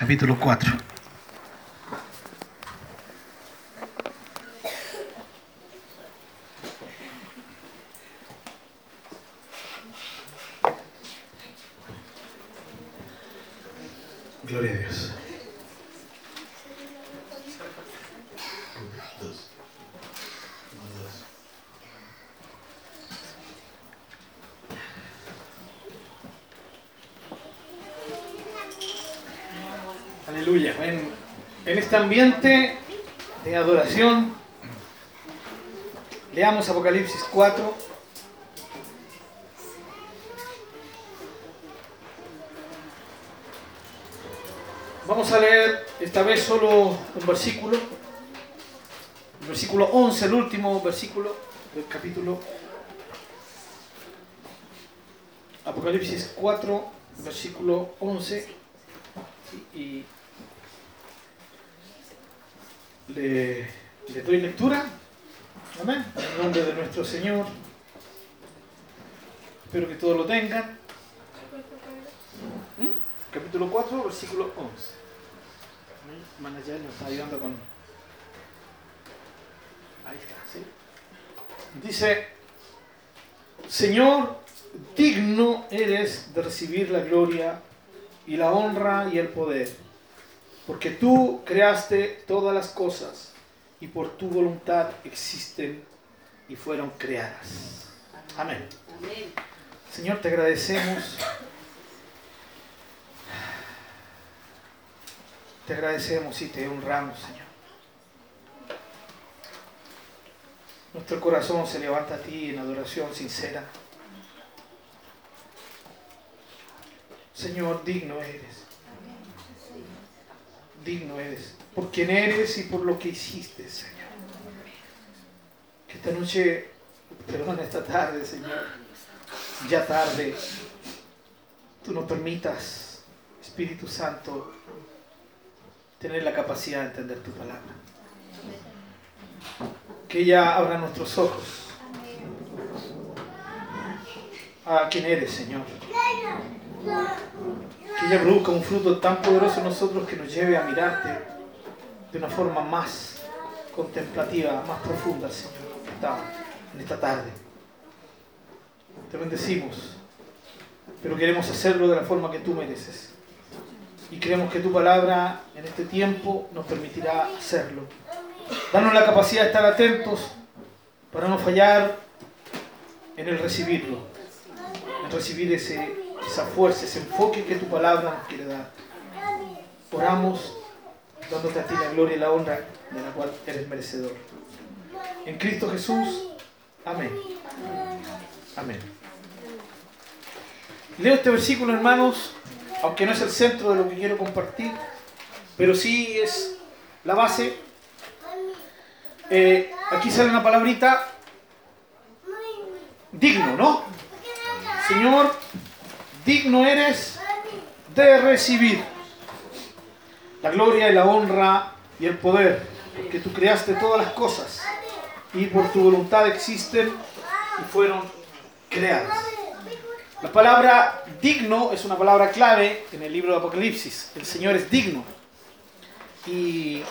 capítulo 4. Este ambiente de adoración, leamos Apocalipsis 4. Vamos a leer esta vez solo un versículo, el versículo 11, el último versículo del capítulo Apocalipsis 4, versículo 11. Y le, le doy lectura. Amén. En nombre de nuestro Señor. Espero que todos lo tengan. ¿Mm? Capítulo 4, versículo 11. Manager nos está ayudando con. Ahí está, ¿sí? Dice: Señor, digno eres de recibir la gloria y la honra y el poder, porque tú creaste todas las cosas y por tu voluntad existen y fueron creadas. Amén. Amén. Señor, te agradecemos. Te agradecemos y te honramos, Señor. Nuestro corazón se levanta a ti en adoración sincera. Señor, digno eres. Digno eres. Por quien eres y por lo que hiciste, Señor. Que esta noche, perdón, esta tarde, Señor, ya tarde, tú nos permitas, Espíritu Santo, tener la capacidad de entender tu palabra. Que ella abra nuestros ojos a quien eres, Señor. Que ella produzca un fruto tan poderoso en nosotros que nos lleve a mirarte de una forma más contemplativa, más profunda, Señor, en esta tarde. Te bendecimos, pero queremos hacerlo de la forma que tú mereces. Y creemos que tu palabra en este tiempo nos permitirá hacerlo. Danos la capacidad de estar atentos para no fallar en el recibirlo, en recibir ese, esa fuerza, ese enfoque que tu palabra nos quiere dar. Oramos dándote a ti la gloria y la honra de la cual eres merecedor. En Cristo Jesús, amén. Amén. Leo este versículo, hermanos, aunque no es el centro de lo que quiero compartir, pero sí es la base. Eh, aquí sale una palabrita, digno, ¿no? Señor, digno eres de recibir la gloria y la honra y el poder, porque tú creaste todas las cosas y por tu voluntad existen y fueron creadas. La palabra digno es una palabra clave en el libro de Apocalipsis. El Señor es digno. Y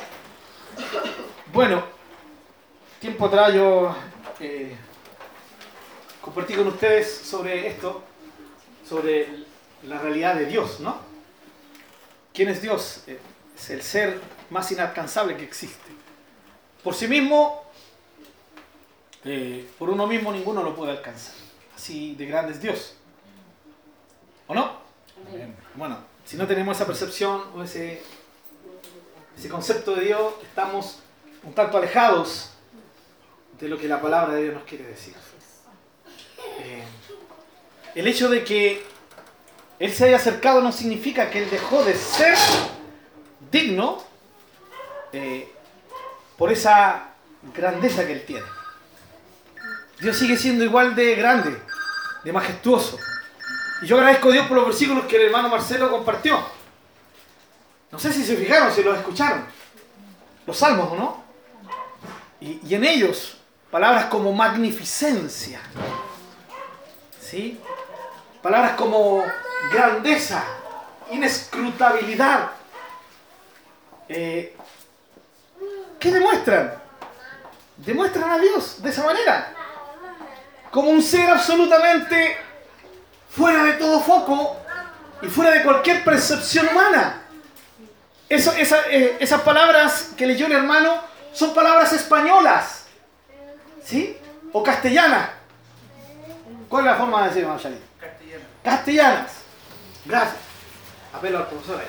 bueno, tiempo atrás yo eh, compartí con ustedes sobre esto, sobre la realidad de Dios, ¿no? ¿Quién es Dios? Eh, es el ser más inalcanzable que existe. Por sí mismo, eh, por uno mismo ninguno lo puede alcanzar. Así de grande es Dios. ¿O no? Amén. Bueno, si no tenemos esa percepción o ese, ese concepto de Dios, estamos un tanto alejados de lo que la palabra de Dios nos quiere decir. Eh, el hecho de que Él se haya acercado no significa que Él dejó de ser digno eh, por esa grandeza que Él tiene. Dios sigue siendo igual de grande, de majestuoso. Y yo agradezco a Dios por los versículos que el hermano Marcelo compartió. No sé si se fijaron, si los escucharon. Los salmos, ¿o no? Y, y en ellos, palabras como magnificencia. ¿Sí? Palabras como grandeza, inescrutabilidad, eh, ¿qué demuestran? Demuestran a Dios de esa manera. Como un ser absolutamente fuera de todo foco y fuera de cualquier percepción humana. Eh, esas palabras que leyó el hermano son palabras españolas, ¿sí? O castellanas. ¿Cuál es la forma de decir, Castellanas. Castellanas. Gracias. Apelo al profesor.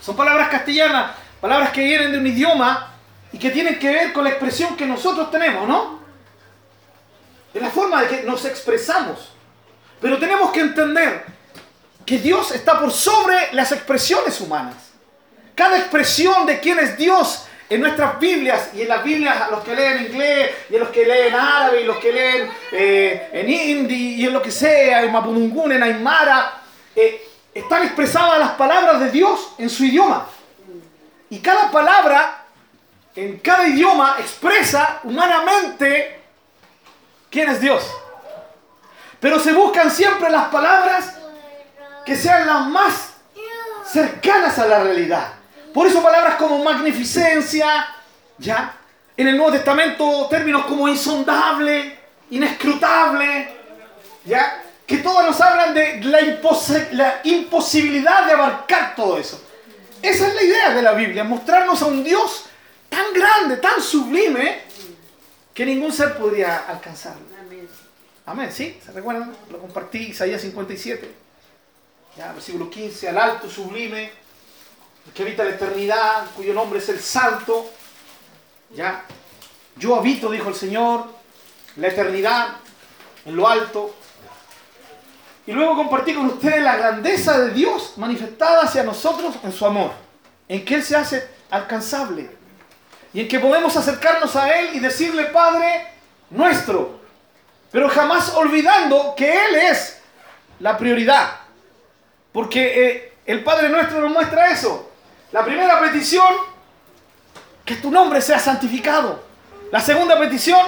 Son palabras castellanas, palabras que vienen de un idioma y que tienen que ver con la expresión que nosotros tenemos, ¿no? Es la forma de que nos expresamos. Pero tenemos que entender que Dios está por sobre las expresiones humanas. Cada expresión de quién es Dios en nuestras Biblias y en las Biblias, los que leen inglés y en los que leen árabe y los que leen eh, en hindi y en lo que sea, en Mapudungun, en Aymara, eh, están expresadas las palabras de Dios en su idioma. Y cada palabra en cada idioma expresa humanamente quién es Dios. Pero se buscan siempre las palabras que sean las más cercanas a la realidad. Por eso palabras como magnificencia, ¿ya? En el Nuevo Testamento términos como insondable, inescrutable, ¿ya? Que todos nos hablan de la, imposibilidad de abarcar todo eso. Esa es la idea de la Biblia, mostrarnos a un Dios tan grande, tan sublime, que ningún ser podría alcanzarlo. Amén, ¿sí? ¿Se recuerdan? Lo compartí, Isaías 57. Ya, versículo 15, al alto, sublime, que habita la eternidad, cuyo nombre es el Santo. Ya, yo habito, dijo el Señor, la eternidad, en lo alto. Y luego compartí con ustedes la grandeza de Dios manifestada hacia nosotros en su amor, en que Él se hace alcanzable y en que podemos acercarnos a Él y decirle, Padre nuestro, pero jamás olvidando que Él es la prioridad. Porque eh, el Padre nuestro nos muestra eso. La primera petición, que tu nombre sea santificado. La segunda petición,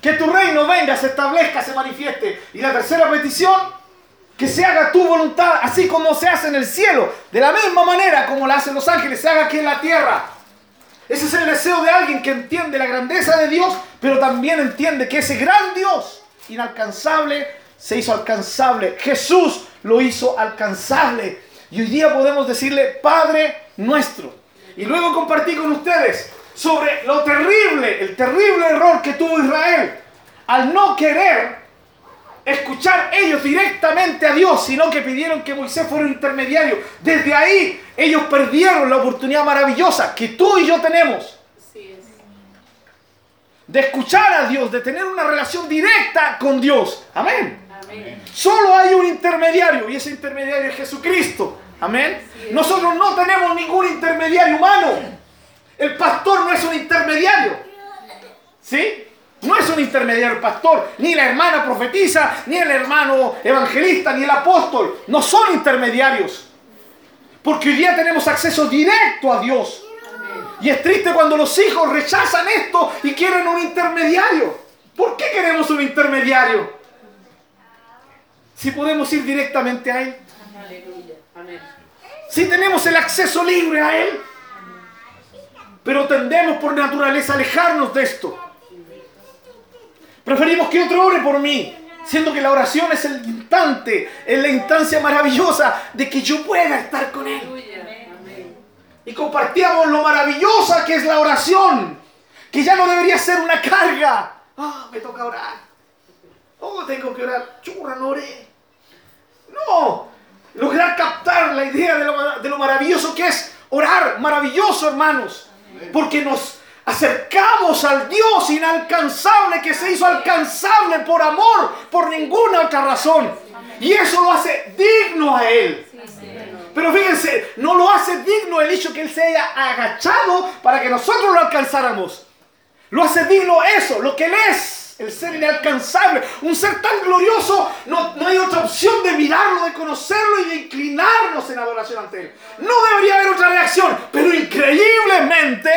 que tu reino venga, se establezca, se manifieste. Y la tercera petición, que se haga tu voluntad, así como se hace en el cielo, de la misma manera como la hacen los ángeles, se haga aquí en la tierra. Ese es el deseo de alguien que entiende la grandeza de Dios, pero también entiende que ese gran Dios, inalcanzable, se hizo alcanzable. Jesús lo hizo alcanzable. Y hoy día podemos decirle, Padre nuestro. Y luego compartí con ustedes sobre lo terrible, el terrible error que tuvo Israel al no querer escuchar ellos directamente a Dios, sino que pidieron que Moisés fuera un intermediario. Desde ahí ellos perdieron la oportunidad maravillosa que tú y yo tenemos de escuchar a Dios, de tener una relación directa con Dios. Amén. Solo hay un intermediario y ese intermediario es Jesucristo. Amén. Nosotros no tenemos ningún intermediario humano. El pastor no es un intermediario. ¿Sí? No es un intermediario el pastor, ni la hermana profetiza, ni el hermano evangelista, ni el apóstol. No son intermediarios. Porque hoy día tenemos acceso directo a Dios. Y es triste cuando los hijos rechazan esto y quieren un intermediario. ¿Por qué queremos un intermediario? Si podemos ir directamente a Él. Si tenemos el acceso libre a Él. Pero tendemos por naturaleza a alejarnos de esto. Preferimos que otro ore por mí, siendo que la oración es el instante, es la instancia maravillosa de que yo pueda estar con Él. Y compartíamos lo maravillosa que es la oración, que ya no debería ser una carga. Ah, me toca orar. Oh, tengo que orar. Churra, no oré. No, lograr captar la idea de lo, maravilloso que es orar, maravilloso hermanos, porque nos acercamos al Dios inalcanzable que se hizo alcanzable por amor, por ninguna otra razón. Y eso lo hace digno a Él. Pero fíjense, no lo hace digno el hecho que Él se haya agachado para que nosotros lo alcanzáramos. Lo hace digno eso, lo que Él es el ser inalcanzable, un ser tan glorioso, no, no, hay otra opción de mirarlo, de conocerlo y de inclinarnos en adoración ante Él. No debería haber otra reacción, pero increíblemente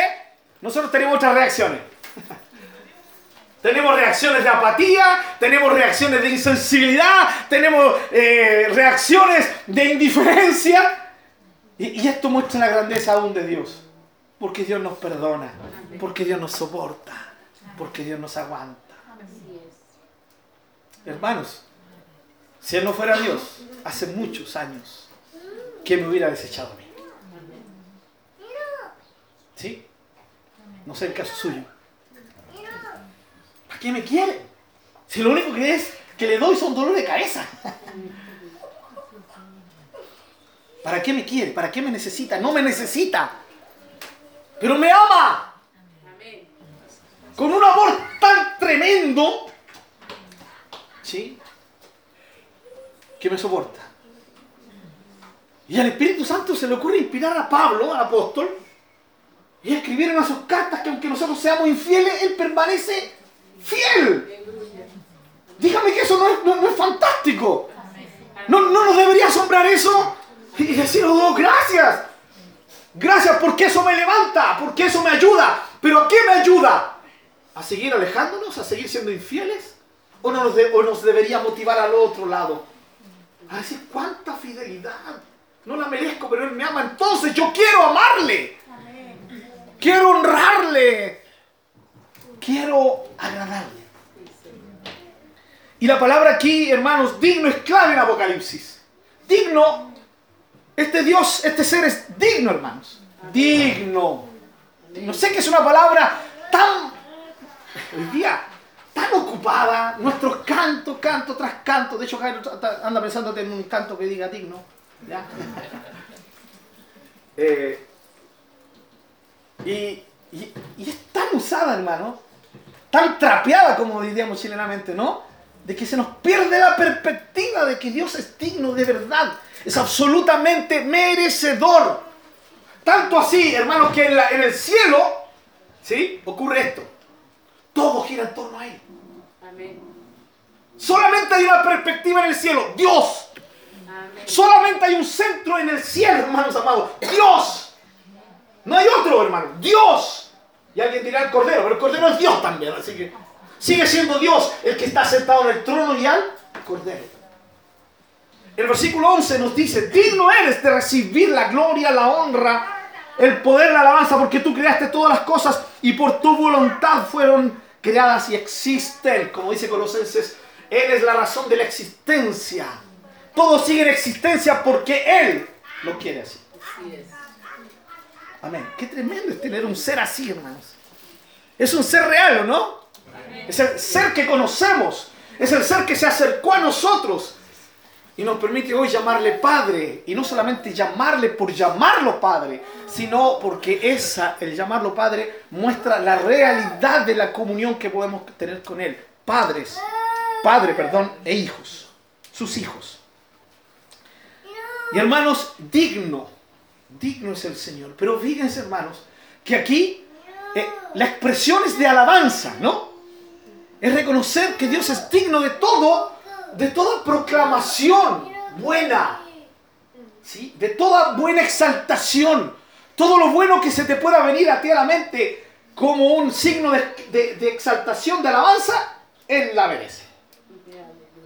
nosotros tenemos otras reacciones. tenemos reacciones de apatía, tenemos reacciones de insensibilidad, tenemos eh, reacciones de indiferencia. Y, esto muestra la grandeza aún de Dios. Porque Dios nos perdona, porque Dios nos soporta, porque Dios nos aguanta. Hermanos, si Él no fuera Dios, hace muchos años, que me hubiera desechado a mí? ¿Sí? No sé el caso suyo. ¿Para qué me quiere? Si lo único que es que le doy son dolor de cabeza. ¿Para qué me quiere? ¿Para qué me necesita? No me necesita. Pero me ama. Con un amor tan tremendo. ¿Sí? Que me soporta. Y al Espíritu Santo se le ocurre inspirar a Pablo, al apóstol, y escribir en sus cartas que aunque nosotros seamos infieles, Él permanece fiel. Dígame que eso no es, fantástico. ¿No, ¿No nos debería asombrar eso? Y decir, oh, gracias. Gracias porque eso me levanta, porque eso me ayuda. ¿Pero a qué me ayuda? ¿A seguir alejándonos? ¿A seguir siendo infieles? ¿O, nos, o nos debería motivar al otro lado? A decir, ¿cuánta fidelidad? No la merezco, pero Él me ama. Entonces yo quiero amarle. Quiero honrarle. Quiero agradarle. Y la palabra aquí, hermanos, digno es clave en Apocalipsis. Digno este Dios, este ser es digno, hermanos. Digno. No sé que es una palabra tan, hoy día, tan ocupada. Nuestros cantos, canto tras canto. De hecho, anda pensando en un canto que diga digno. Eh, y, es tan usada, hermano. Tan trapeada, como diríamos chilenamente, ¿no? De que se nos pierde la perspectiva de que Dios es digno de verdad es absolutamente merecedor. Tanto así, hermanos, que en, el cielo, ¿sí? Ocurre esto. Todo gira en torno a Él. Solamente hay una perspectiva en el cielo, Dios. Solamente hay un centro en el cielo, hermanos amados, Dios. No hay otro, hermano, Dios. Y alguien dirá el Cordero, pero el Cordero es Dios también, así que sigue siendo Dios el que está sentado en el trono y al Cordero. El versículo 11 nos dice, digno eres de recibir la gloria, la honra, el poder, la alabanza, porque tú creaste todas las cosas y por tu voluntad fueron creadas y existen. Como dice Colosenses, Él es la razón de la existencia. Todo sigue en existencia porque Él lo quiere así. Amén. Qué tremendo es tener un ser así, hermanos. Es un ser real, no? Es el ser que conocemos. Es el ser que se acercó a nosotros y nos permite hoy llamarle Padre. Y no solamente llamarle por llamarlo Padre, sino porque esa, el llamarlo Padre, muestra la realidad de la comunión que podemos tener con Él. Padres, Padre, perdón, e hijos, sus hijos. Y hermanos, digno, digno es el Señor. Pero fíjense, hermanos, que aquí eh, la expresión es de alabanza, ¿no? Es reconocer que Dios es digno de todo de toda proclamación buena, ¿sí? de toda buena exaltación, todo lo bueno que se te pueda venir a ti a la mente como un signo de, exaltación, de alabanza, Él la merece.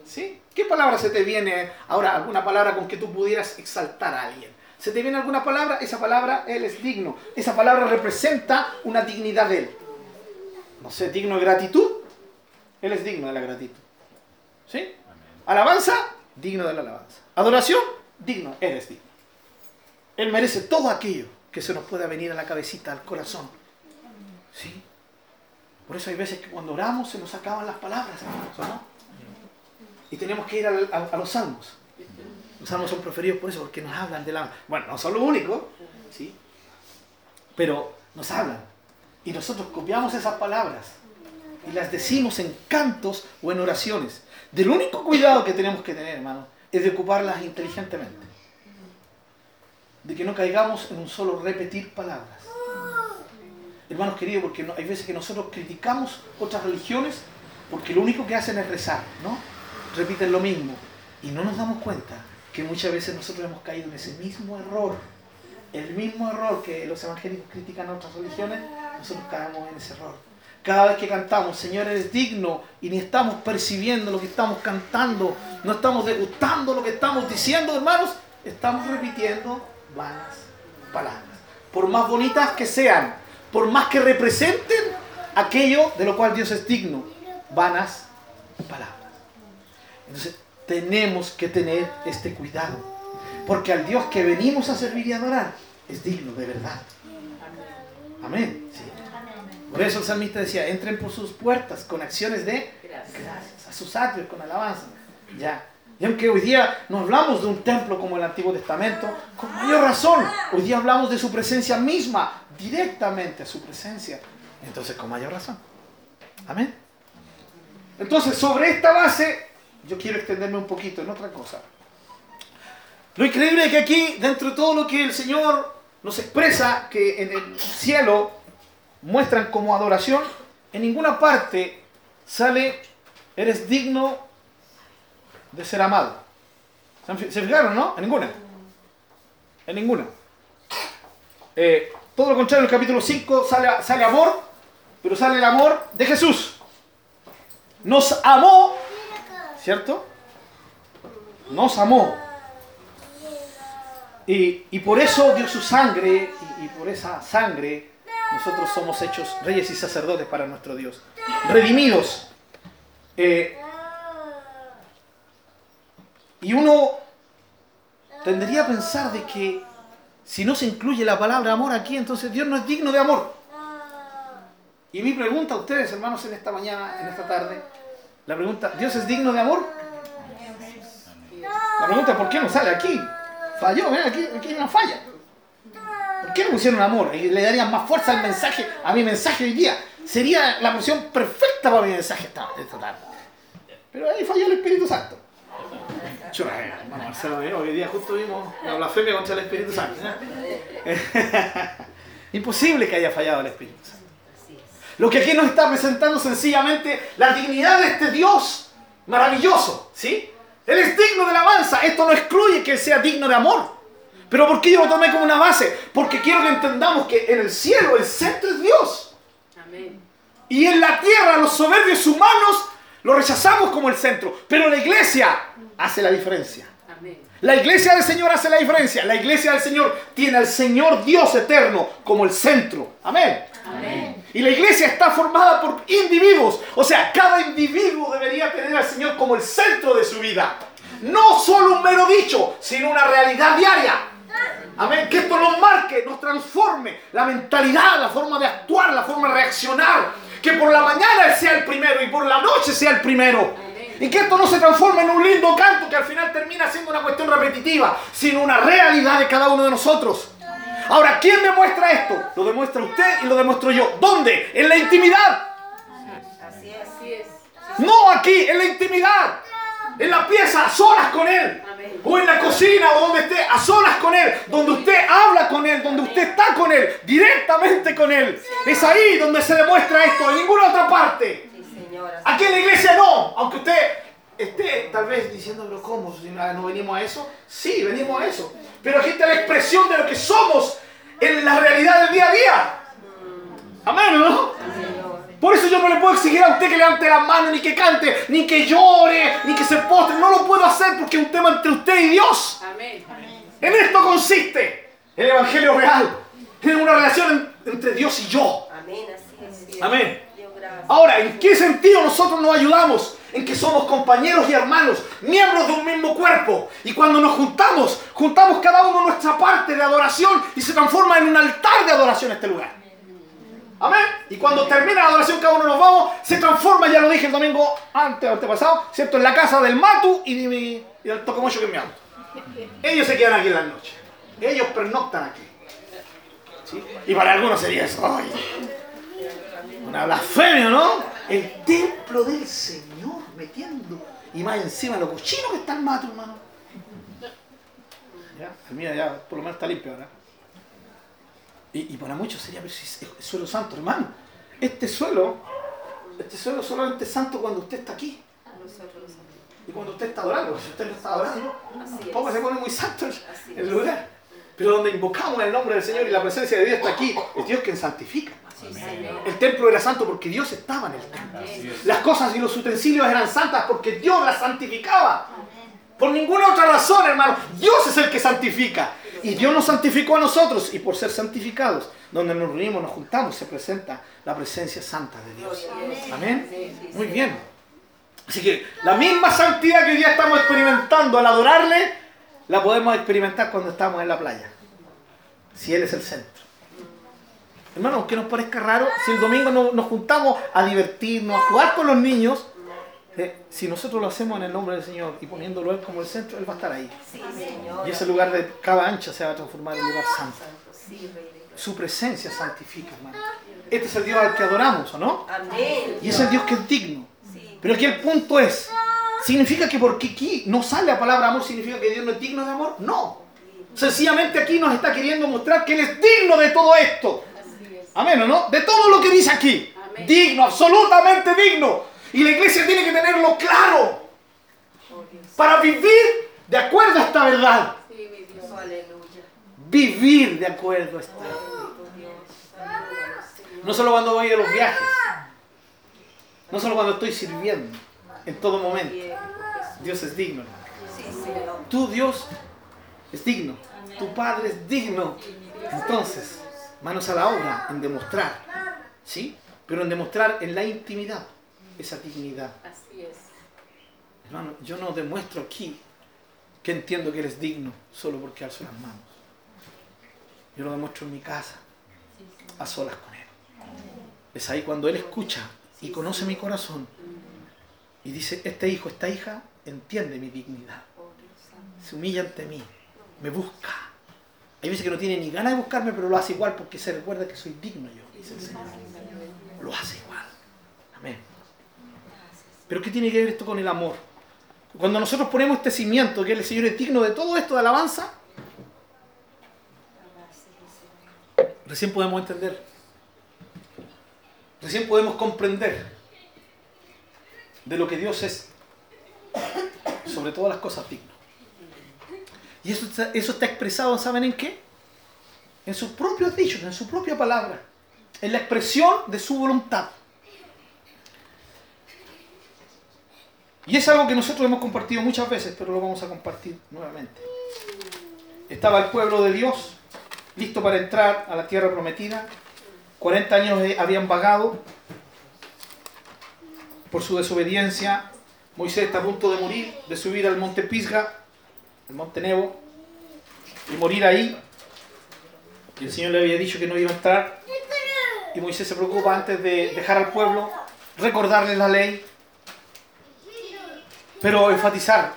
¿Sí? ¿Qué palabra se te viene ahora? ¿Alguna palabra con que tú pudieras exaltar a alguien? ¿Se te viene alguna palabra? Esa palabra, Él es digno. Esa palabra representa una dignidad de Él. No sé, digno de gratitud. Él es digno de la gratitud. ¿Sí? Alabanza, digno de la alabanza. Adoración, digno, eres digno. Él merece todo aquello que se nos pueda venir a la cabecita, al corazón. ¿Sí? Por eso hay veces que cuando oramos se nos acaban las palabras, ¿no? Y tenemos que ir a, los salmos. Los salmos son preferidos por eso, porque nos hablan de la... Bueno, no son lo único, ¿sí? Pero nos hablan. Y nosotros copiamos esas palabras y las decimos en cantos o en oraciones. Del único cuidado que tenemos que tener, hermano, es de ocuparlas inteligentemente. De que no caigamos en un solo repetir palabras. Hermanos queridos, porque hay veces que nosotros criticamos otras religiones porque lo único que hacen es rezar, ¿no? Repiten lo mismo. Y no nos damos cuenta que muchas veces nosotros hemos caído en ese mismo error. El mismo error que los evangélicos critican a otras religiones, nosotros caemos en ese error. Cada vez que cantamos, Señor, eres digno y ni estamos percibiendo lo que estamos cantando, no estamos degustando lo que estamos diciendo, hermanos, estamos repitiendo vanas palabras. Por más bonitas que sean, por más que representen aquello de lo cual Dios es digno, vanas palabras. Entonces, tenemos que tener este cuidado, porque al Dios que venimos a servir y adorar es digno de verdad. Amén. Por eso el salmista decía, entren por sus puertas con acciones de gracias, a sus atrios con alabanza. Ya. Y aunque hoy día no hablamos de un templo como el Antiguo Testamento, con mayor razón, hoy día hablamos de su presencia misma, directamente a su presencia. Entonces, con mayor razón. Amén. Entonces, sobre esta base, yo quiero extenderme un poquito en otra cosa. Lo increíble es que aquí, dentro de todo lo que el Señor nos expresa, que en el cielo muestran como adoración, en ninguna parte sale, eres digno de ser amado. ¿Se fijaron, no? En ninguna. En ninguna. Eh, todo lo contrario, en el capítulo 5 sale, sale amor, pero sale el amor de Jesús. Nos amó, ¿cierto? Nos amó. Y, por eso dio su sangre, y por esa sangre nosotros somos hechos reyes y sacerdotes para nuestro Dios. Redimidos. Eh, y uno tendría a pensar de que si no se incluye la palabra amor aquí, entonces Dios no es digno de amor. Y mi pregunta a ustedes, hermanos, en esta mañana, en esta tarde, la pregunta, ¿Dios es digno de amor? La pregunta ¿por qué no sale aquí? Falló, ¿eh? aquí, aquí hay una falla. ¿Por qué no pusieron amor? Y le darían más fuerza al mensaje, a mi mensaje hoy día. Sería la porción perfecta para mi mensaje esta, esta tarde. Pero ahí falló el Espíritu Santo. Hermano Marcelo, hoy día justo vimos la blasfemia contra el Espíritu Santo. ¿eh? Imposible que haya fallado el Espíritu Santo. Lo que aquí nos está presentando sencillamente la dignidad de este Dios maravilloso, ¿sí? Él es digno de alabanza. Esto no excluye que él sea digno de amor. Pero ¿por qué yo lo tomé como una base? Porque quiero que entendamos que en el cielo el centro es Dios. Amén. Y en la tierra los soberbios humanos lo rechazamos como el centro, pero la iglesia hace la diferencia. La iglesia del Señor hace la diferencia. La iglesia del Señor tiene al Señor Dios eterno como el centro. Amén. Y la iglesia está formada por individuos. O sea, cada individuo debería tener al Señor como el centro de su vida. No solo un mero dicho, sino una realidad diaria. Amén. Que esto nos marque, nos transforme la mentalidad, la forma de actuar, la forma de reaccionar que por la mañana Él sea el primero y por la noche sea el primero. Y que esto no se transforme en un lindo canto que al final termina siendo una cuestión repetitiva, sino una realidad de cada uno de nosotros. Ahora, ¿quién demuestra esto? Lo demuestra usted y lo demuestro yo. ¿Dónde? En la intimidad. Así es. Así es. No aquí, en la intimidad. En la pieza, a solas con Él o en la cocina o donde esté, a solas con Él, donde usted habla con Él, donde usted está con Él, directamente con Él. Es ahí donde se demuestra esto, en ninguna otra parte. Aquí en la iglesia no, aunque usted esté tal vez diciendo, ¿cómo? ¿No venimos a eso? Sí, venimos a eso. Pero aquí está la expresión de lo que somos en la realidad del día a día. Amén, ¿no? Por eso yo no le puedo exigir a usted que levante la mano, ni que cante, ni que llore, ni que se postre. No lo puedo hacer porque es un tema entre usted y Dios. Amén. En esto consiste el Evangelio real. En una relación entre Dios y yo. Amén. Así Amén. Ahora, ¿en qué sentido nosotros nos ayudamos? En que somos compañeros y hermanos, miembros de un mismo cuerpo. Y cuando nos juntamos, juntamos cada uno nuestra parte de adoración y se transforma en un altar de adoración este lugar. Amén. Y cuando termina la adoración, cada uno nos vamos, se transforma, ya lo dije el domingo antes, antepasado, ¿cierto? En la casa del Matu y, y del Tocomocho que es mi auto. Ellos se quedan aquí en la noche. Ellos pernoctan aquí. ¿Sí? Y para algunos sería eso. una blasfemia, ¿no? El templo del Señor metiendo. Y más encima lo cochino que está el Matu, hermano. Ya, mío ya por lo menos está limpio ahora. Y, para muchos sería, pero si es suelo santo, hermano. Este suelo, este suelo solamente es santo cuando usted está aquí. Y cuando usted está adorando, si usted no está adorando, tampoco se pone muy santo el lugar. Pero donde invocamos el nombre del Señor y la presencia de Dios está aquí, es Dios quien santifica. El templo era santo porque Dios estaba en el templo. Las cosas y los utensilios eran santas porque Dios las santificaba. Por ninguna otra razón, hermano. Dios es el que santifica. Y Dios nos santificó a nosotros y por ser santificados, donde nos reunimos, nos juntamos, se presenta la presencia santa de Dios. Amén. Muy bien. Así que la misma santidad que hoy día estamos experimentando al adorarle, la podemos experimentar cuando estamos en la playa. Si Él es el centro. Hermano, aunque nos parezca raro, si el domingo nos, juntamos a divertirnos, a jugar con los niños, eh, si nosotros lo hacemos en el nombre del Señor y poniéndolo Él como el centro, Él va a estar ahí. y ese lugar de cada ancha se va a transformar en lugar santo. Su presencia santifica, hermano. Este es el Dios al que adoramos, ¿o no? Y es el Dios que es digno. Pero aquí el punto es, ¿significa que porque aquí no sale la palabra amor, significa que Dios no es digno de amor? No. Sencillamente aquí nos está queriendo mostrar que Él es digno de todo esto. Amén, ¿o no? De todo lo que dice aquí. Digno, absolutamente digno. Y la iglesia tiene que tenerlo claro. Para vivir de acuerdo a esta verdad. Vivir de acuerdo a esta verdad. No solo cuando voy a los viajes. No solo cuando estoy sirviendo. En todo momento. Dios es digno. Tu Dios es digno. Tu Padre es digno. Entonces, manos a la obra en demostrar. ¿Sí? Pero en demostrar en la intimidad esa dignidad. Así es. Hermano, yo no demuestro aquí que entiendo que Él es digno solo porque alzo las manos. Yo lo demuestro en mi casa, a solas con Él. Es ahí cuando Él escucha y conoce mi corazón y dice, este hijo, esta hija entiende mi dignidad. Se humilla ante mí, me busca. Hay veces que no tiene ni ganas de buscarme, pero lo hace igual porque se recuerda que soy digno yo, dice el Señor. Lo hace igual. Amén. Pero ¿qué tiene que ver esto con el amor? Cuando nosotros ponemos este cimiento, que el Señor es digno de todo esto de alabanza, recién podemos entender, recién podemos comprender de lo que Dios es, sobre todas las cosas digno. Y eso está, eso está expresado, ¿saben en qué? En sus propios dichos, en su propia palabra, en la expresión de su voluntad. Y es algo que nosotros hemos compartido muchas veces, pero lo vamos a compartir nuevamente. Estaba el pueblo de Dios listo para entrar a la tierra prometida. 40 años habían vagado por su desobediencia. Moisés está a punto de morir, de subir al monte Pisga, al monte Nebo, y morir ahí. Y el Señor le había dicho que no iba a entrar. Y Moisés se preocupa antes de dejar al pueblo, recordarles la ley, pero enfatizar,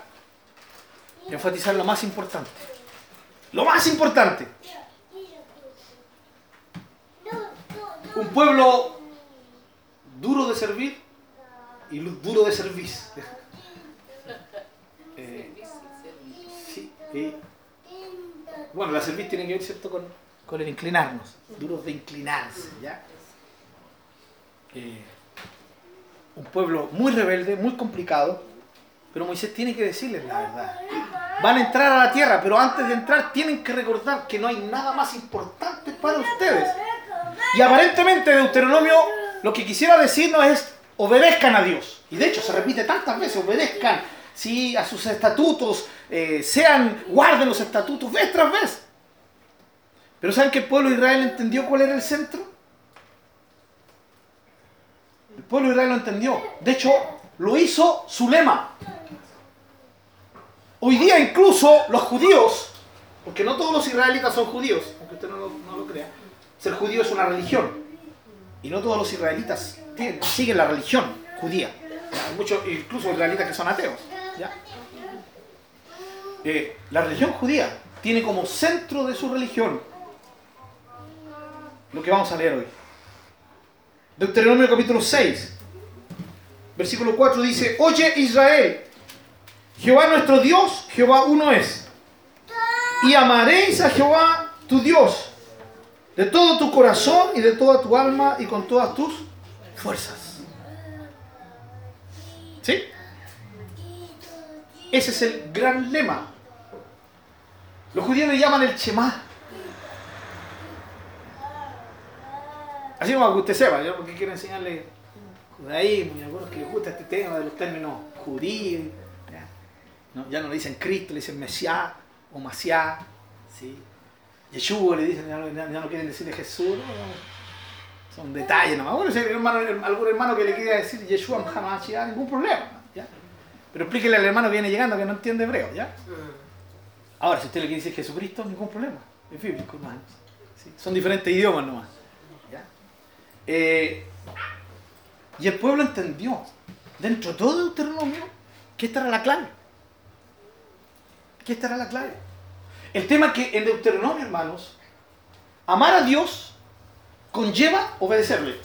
enfatizar lo más importante. Lo más importante. Un pueblo duro de servir y duro de servicio. Eh, bueno, la servir tiene que ver ¿cierto? Con, con el inclinarnos, duros de inclinarse. ¿ya? Eh, un pueblo muy rebelde, muy complicado, pero Moisés tiene que decirles la verdad. Van a entrar a la tierra, pero antes de entrar tienen que recordar que no hay nada más importante para ustedes. Y aparentemente Deuteronomio lo que quisiera decirnos es obedezcan a Dios. Y de hecho se repite tantas veces, obedezcan ¿sí? a sus estatutos, eh, sean, guarden los estatutos vez tras vez. Pero ¿saben que el pueblo de Israel entendió cuál era el centro? El pueblo de Israel lo entendió. De hecho, lo hizo su lema. Hoy día incluso los judíos, porque no todos los israelitas son judíos, aunque usted no lo, crea, ser judío es una religión. Y no todos los israelitas siguen la religión judía. Hay muchos, incluso israelitas que son ateos. Eh, la religión judía tiene como centro de su religión lo que vamos a leer hoy. Deuteronomio capítulo 6, versículo 4 dice, Oye Israel, Jehová nuestro Dios, Jehová uno es. Y amaréis a Jehová tu Dios de todo tu corazón y de toda tu alma y con todas tus fuerzas. ¿Sí? Ese es el gran lema. Los judíos le llaman el Shema. Así como que usted sepa, yo porque quiero enseñarle judaísmo y algunos que les gusta este tema de los términos judíos ya no le dicen Cristo, le dicen Mesías o Masiá. ¿sí? Yeshua le dicen, ya no, ya no quieren decirle Jesús, son detalles nomás. Bueno, si hay hermano, algún hermano que le quiera decir Yeshua ya ningún problema. ¿ya? Pero explíquele al hermano que viene llegando que no entiende hebreo, ¿ya? Ahora, si usted le quiere decir Jesucristo, ningún problema. Es bíblico, hermanos. ¿Sí? Son diferentes idiomas nomás. ¿ya? Eh, y el pueblo entendió, dentro de todo Deuteronomio, que esta era la clave. Que esta era la clave. El tema que en Deuteronomio, hermanos, amar a Dios conlleva obedecerle.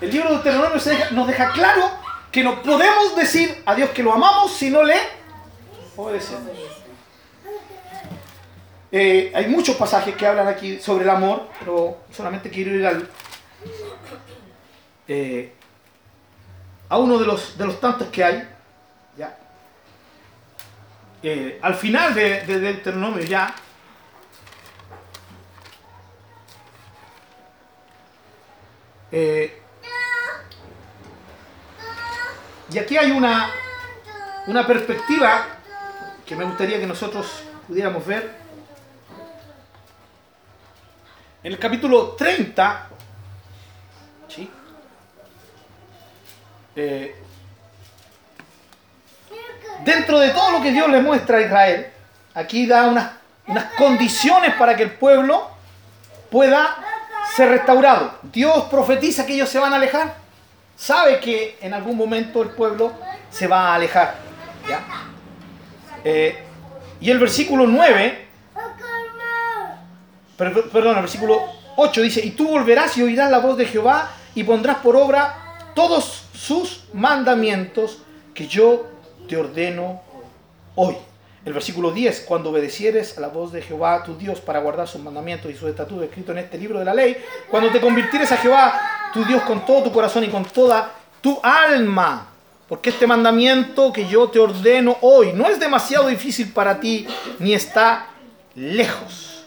El libro de Deuteronomio nos deja claro que no podemos decir a Dios que lo amamos si no le obedecemos. Eh, hay muchos pasajes que hablan aquí sobre el amor, pero solamente quiero ir al, eh, a uno de los, de los tantos que hay. Eh, al final de, de Deuteronomio ya, y aquí hay una, una perspectiva que me gustaría que nosotros pudiéramos ver. En el capítulo 30, ¿sí? Eh, dentro de todo lo que Dios le muestra a Israel, aquí da unas, unas condiciones para que el pueblo pueda ser restaurado. Dios profetiza que ellos se van a alejar. Sabe que en algún momento el pueblo se va a alejar. ¿ya? Eh, y el versículo 9, perdón, el versículo 8 dice, y tú volverás y oirás la voz de Jehová y pondrás por obra todos sus mandamientos que yo te ordeno hoy. El versículo 10, cuando obedecieres a la voz de Jehová tu Dios para guardar sus mandamientos y sus estatutos escritos en este libro de la ley, cuando te convirtieres a Jehová tu Dios con todo tu corazón y con toda tu alma, porque este mandamiento que yo te ordeno hoy no es demasiado difícil para ti, ni está lejos.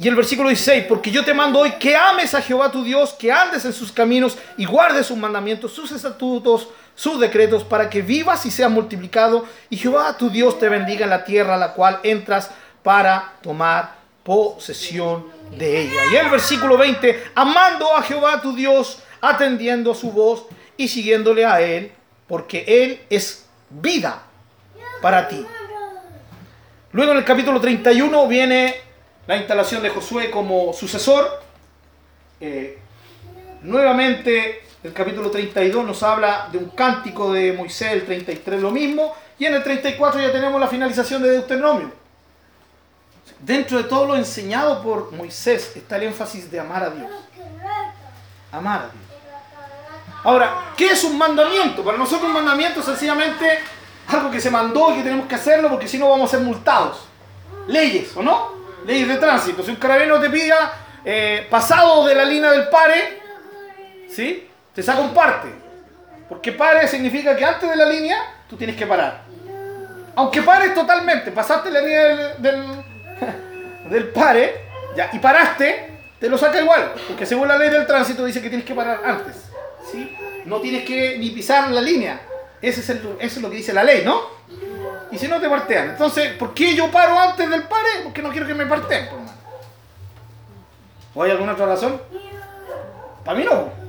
Y el versículo 16, porque yo te mando hoy que ames a Jehová tu Dios, que andes en sus caminos y guardes sus mandamientos, sus estatutos, sus decretos, para que vivas y seas multiplicado, y Jehová tu Dios te bendiga en la tierra a la cual entras para tomar posesión de ella. Y el versículo 20, amando a Jehová tu Dios, atendiendo a su voz y siguiéndole a Él, porque Él es vida para ti. Luego en el capítulo 31 viene la instalación de Josué como sucesor. Eh, nuevamente el capítulo 32 nos habla de un cántico de Moisés, el 33 lo mismo, y en el 34 ya tenemos la finalización de Deuteronomio. Dentro de todo lo enseñado por Moisés está el énfasis de amar a Dios. Amar a Dios. Ahora, ¿qué es un mandamiento? Para nosotros un mandamiento es sencillamente algo que se mandó y que tenemos que hacerlo porque si no vamos a ser multados. Leyes, ¿o no? Leyes de tránsito. Si un carabinero te pida eh, pasado de la línea del pare, ¿sí? Te saca un parte. Porque pare significa que antes de la línea tú tienes que parar. Aunque pares totalmente, pasaste la línea del, del, del pare ya, y paraste, te lo saca igual. Porque según la ley del tránsito dice que tienes que parar antes. No tienes que ni pisar la línea. Ese es eso es lo que dice la ley, ¿no? Y si no te partean. Entonces, ¿por qué yo paro antes del pare? Porque no quiero que me parten, por ¿O hay alguna otra razón? Para mí no.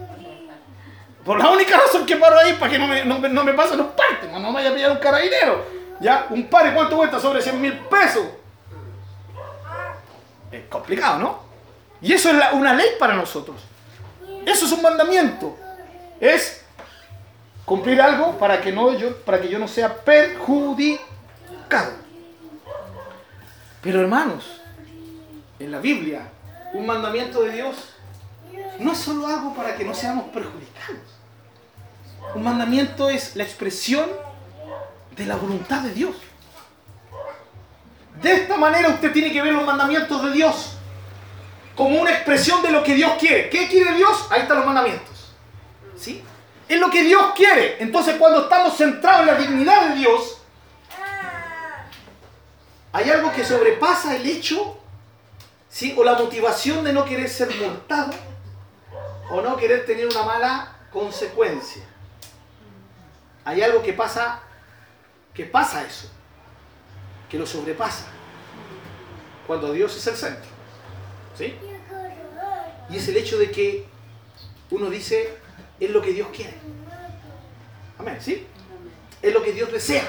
Por la única razón que paro ahí para que no me, no, no me pasen los partes, no me vaya a pillar un carabinero. ¿Ya? Un pare, ¿cuánto cuesta? Sobre 100 mil pesos. Es complicado, ¿no? Y eso es una ley para nosotros. Eso es un mandamiento es cumplir algo para que, no yo, para que yo no sea perjudicado. Pero hermanos, en la Biblia, un mandamiento de Dios no es solo algo para que no seamos perjudicados. Un mandamiento es la expresión de la voluntad de Dios. De esta manera usted tiene que ver los mandamientos de Dios como una expresión de lo que Dios quiere. ¿Qué quiere Dios? Ahí están los mandamientos. ¿Sí? Es lo que Dios quiere. Entonces cuando estamos centrados en la dignidad de Dios, hay algo que sobrepasa el hecho, ¿sí? O la motivación de no querer ser multado o no querer tener una mala consecuencia. Hay algo que pasa, que pasa eso, que lo sobrepasa. cuando Dios es el centro. ¿Sí? Y es el hecho de que uno dice, es lo que Dios quiere. Amén, ¿sí? Es lo que Dios desea.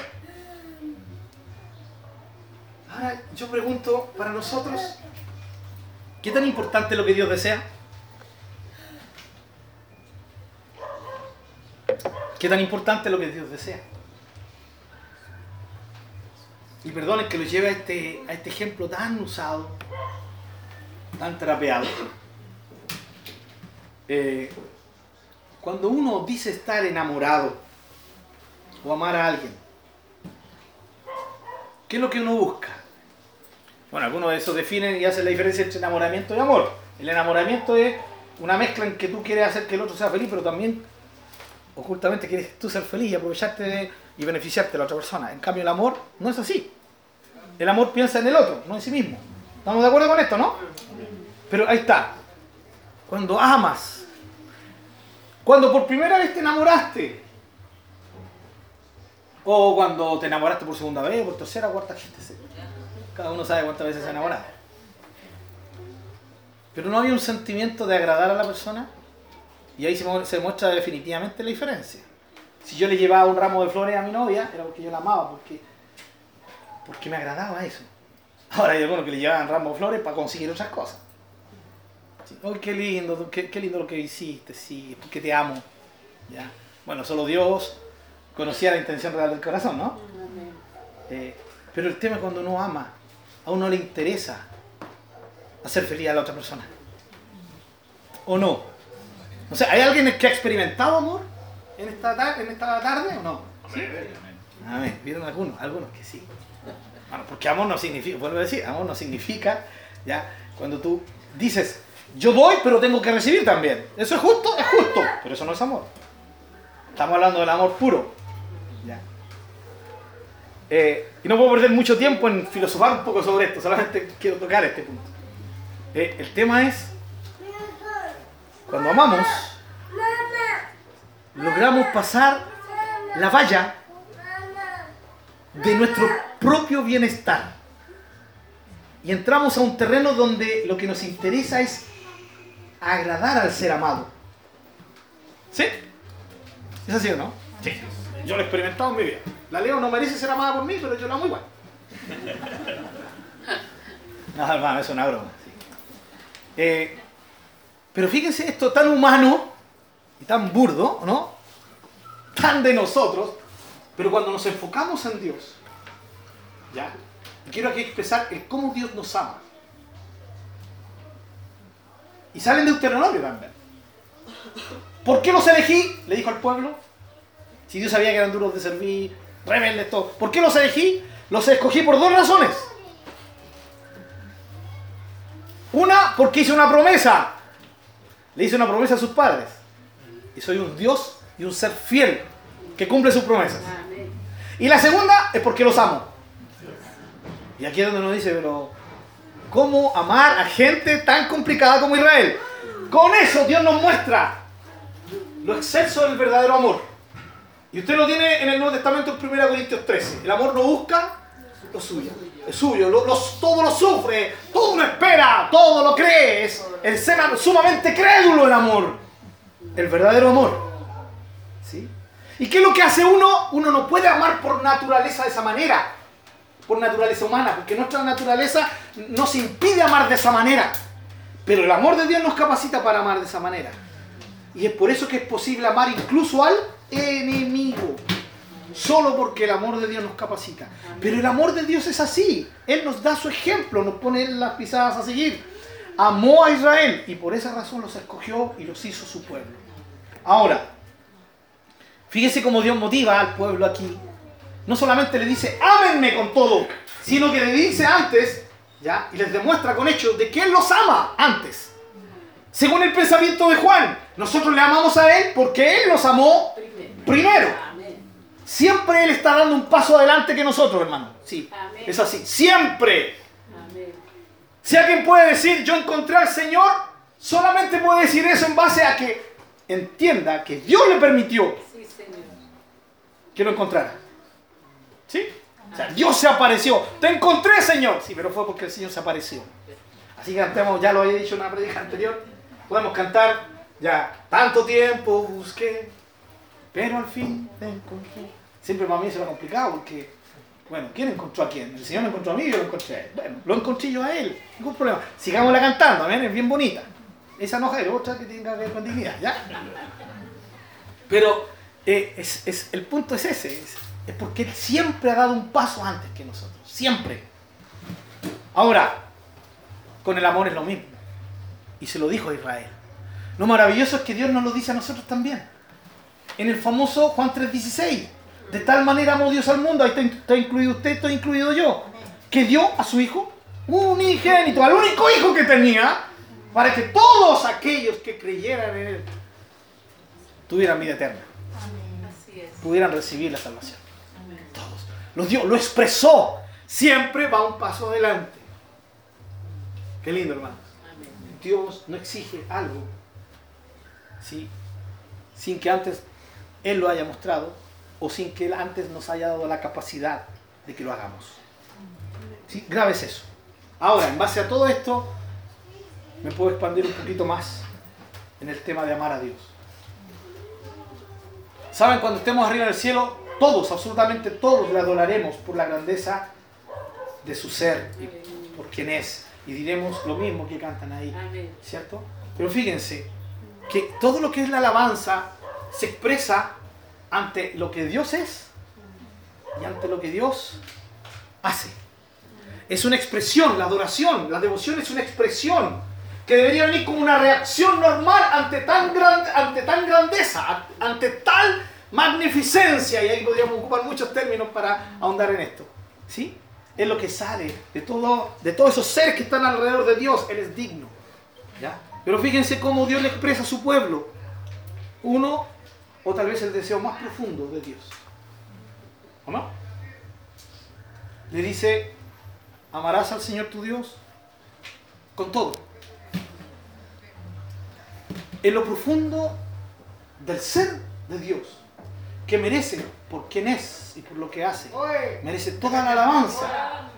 Ahora yo pregunto para nosotros, ¿qué tan importante es lo que Dios desea? ¿Qué tan importante es lo que Dios desea? Y perdonen que lo lleve a este, a este ejemplo tan usado, tan trapeado. Eh, cuando uno dice estar enamorado o amar a alguien, ¿qué es lo que uno busca? Bueno, algunos de esos definen y hacen la diferencia entre enamoramiento y amor. El enamoramiento es una mezcla en que tú quieres hacer que el otro sea feliz, pero también ocultamente quieres tú ser feliz y aprovecharte y beneficiarte de la otra persona. En cambio, el amor no es así. El amor piensa en el otro, no en sí mismo. ¿Estamos de acuerdo con esto, no? Pero ahí está. Cuando amas, cuando por primera vez te enamoraste, o cuando te enamoraste por segunda vez, por tercera, cuarta, quinta, cada uno sabe cuántas veces se ha enamorado. Pero no había un sentimiento de agradar a la persona. Y ahí se, muestra definitivamente la diferencia. Si yo le llevaba un ramo de flores a mi novia, era porque yo la amaba, porque, porque me agradaba eso. Ahora hay algunos que le llevaban ramos de flores para conseguir otras cosas. Oh, qué lindo, qué, lindo lo que hiciste, sí, porque te amo. ¿Ya? Bueno, solo Dios conocía la intención real del corazón, ¿no? Eh, pero el tema es cuando uno ama, a uno le interesa hacer feliz a la otra persona. ¿O no? O sea, ¿hay alguien que ha experimentado amor en esta, en esta tarde o no? ¿Sí? Amén. ¿Vieron algunos? Algunos que sí. Bueno, porque amor no significa, vuelvo a decir, amor no significa, ya, cuando tú dices, yo doy, pero tengo que recibir también. ¿Eso es justo? Es justo, pero eso no es amor. Estamos hablando del amor puro. ¿ya? Eh, y no puedo perder mucho tiempo en filosofar un poco sobre esto, solamente quiero tocar este punto. Eh, el tema es, cuando amamos, logramos pasar la valla de nuestro propio bienestar. Y entramos a un terreno donde lo que nos interesa es agradar al ser amado. ¿Sí? ¿Es así o no? Sí. Yo lo he experimentado en mi vida. La Leo no merece ser amada por mí, pero yo la amo igual. No, hermano, es una broma. Eh, pero fíjense esto tan humano y tan burdo, ¿no? Tan de nosotros, pero cuando nos enfocamos en Dios, ¿ya? Quiero aquí expresar el cómo Dios nos ama. Y salen de Deuteronomio también. ¿Por qué los elegí? Le dijo al pueblo. Si Dios sabía que eran duros de servir, rebeldes, todo. ¿Por qué los elegí? Los escogí por dos razones. Una, porque hice una promesa. Le hice una promesa a sus padres. Y soy un Dios y un ser fiel que cumple sus promesas. Y la segunda es porque los amo. Y aquí es donde nos dice, pero ¿cómo amar a gente tan complicada como Israel? Con eso Dios nos muestra lo exceso del verdadero amor. Y usted lo tiene en el Nuevo Testamento en 1 Corintios 13. El amor no busca lo suyo. Es suyo, todo lo sufre, todo lo espera, todo lo cree. Es el ser sumamente crédulo el amor. El verdadero amor. ¿Sí? ¿Y qué es lo que hace uno? Uno no puede amar por naturaleza de esa manera. Por naturaleza humana. Porque nuestra naturaleza nos impide amar de esa manera. Pero el amor de Dios nos capacita para amar de esa manera. Y es por eso que es posible amar incluso al enemigo. Solo porque el amor de Dios nos capacita. Pero el amor de Dios es así. Él nos da su ejemplo, nos pone las pisadas a seguir. Amó a Israel y por esa razón los escogió y los hizo su pueblo. Ahora, fíjese cómo Dios motiva al pueblo aquí. No solamente le dice, ámenme con todo, sino que le dice antes, ¿ya? Y les demuestra con hechos de que Él los ama antes. Según el pensamiento de Juan, nosotros le amamos a Él porque Él nos amó primero. Siempre Él está dando un paso adelante que nosotros, hermano. Sí, es así. Siempre. Si alguien puede decir, yo encontré al Señor, solamente puede decir eso en base a que entienda que Dios le permitió que lo encontrara. ¿Sí? O sea, Dios se apareció. Te encontré, Señor. Sí, pero fue porque el Señor se apareció. Así cantemos, ya lo había dicho en una predica anterior. Podemos cantar, ya, tanto tiempo busqué, pero al fin te encontré. Siempre para mí se ha complicado porque, bueno, ¿quién encontró a quién? El Señor me encontró a mí yo lo encontré a él. Bueno, lo encontré yo a él, ningún problema. Sigámosla cantando, ¿ven? Es bien bonita. Esa no es otra que tenga que ver con dignidad, ¿ya? Pero eh, es, es, el punto es ese, es, es porque Él siempre ha dado un paso antes que nosotros, siempre. Ahora, con el amor es lo mismo. Y se lo dijo a Israel. Lo maravilloso es que Dios nos lo dice a nosotros también. En el famoso Juan 3:16. De tal manera amó Dios al mundo, ahí está, incluido usted, estoy incluido yo, que dio a su hijo unigénito, al único hijo que tenía, para que todos aquellos que creyeran en él tuvieran vida eterna. Pudieran recibir la salvación. Todos. Lo dio, lo expresó. Siempre va un paso adelante. Qué lindo, hermano. Dios no exige algo ¿sí? sin que antes Él lo haya mostrado o sin que Él antes nos haya dado la capacidad de que lo hagamos. ¿Sí? Grave es eso. Ahora, en base a todo esto, me puedo expandir un poquito más en el tema de amar a Dios. ¿Saben? Cuando estemos arriba del cielo, todos, absolutamente todos, le adoraremos por la grandeza de su ser y por quien es y diremos lo mismo que cantan ahí. ¿Cierto? Pero fíjense que todo lo que es la alabanza se expresa ante lo que Dios es y ante lo que Dios hace. Es una expresión, la adoración, la devoción es una expresión que debería venir como una reacción normal ante tan, gran, ante tan grandeza, ante tal magnificencia, y ahí podríamos ocupar muchos términos para ahondar en esto. ¿Sí? es lo que sale de, todo, de todos esos seres que están alrededor de Dios. Él es digno. ¿ya? Pero fíjense cómo Dios le expresa a su pueblo. Uno, o tal vez el deseo más profundo de Dios. ¿O no? Le dice, amarás al Señor tu Dios con todo. En lo profundo del ser de Dios, que merece por quien es y por lo que hace. Merece toda la alabanza.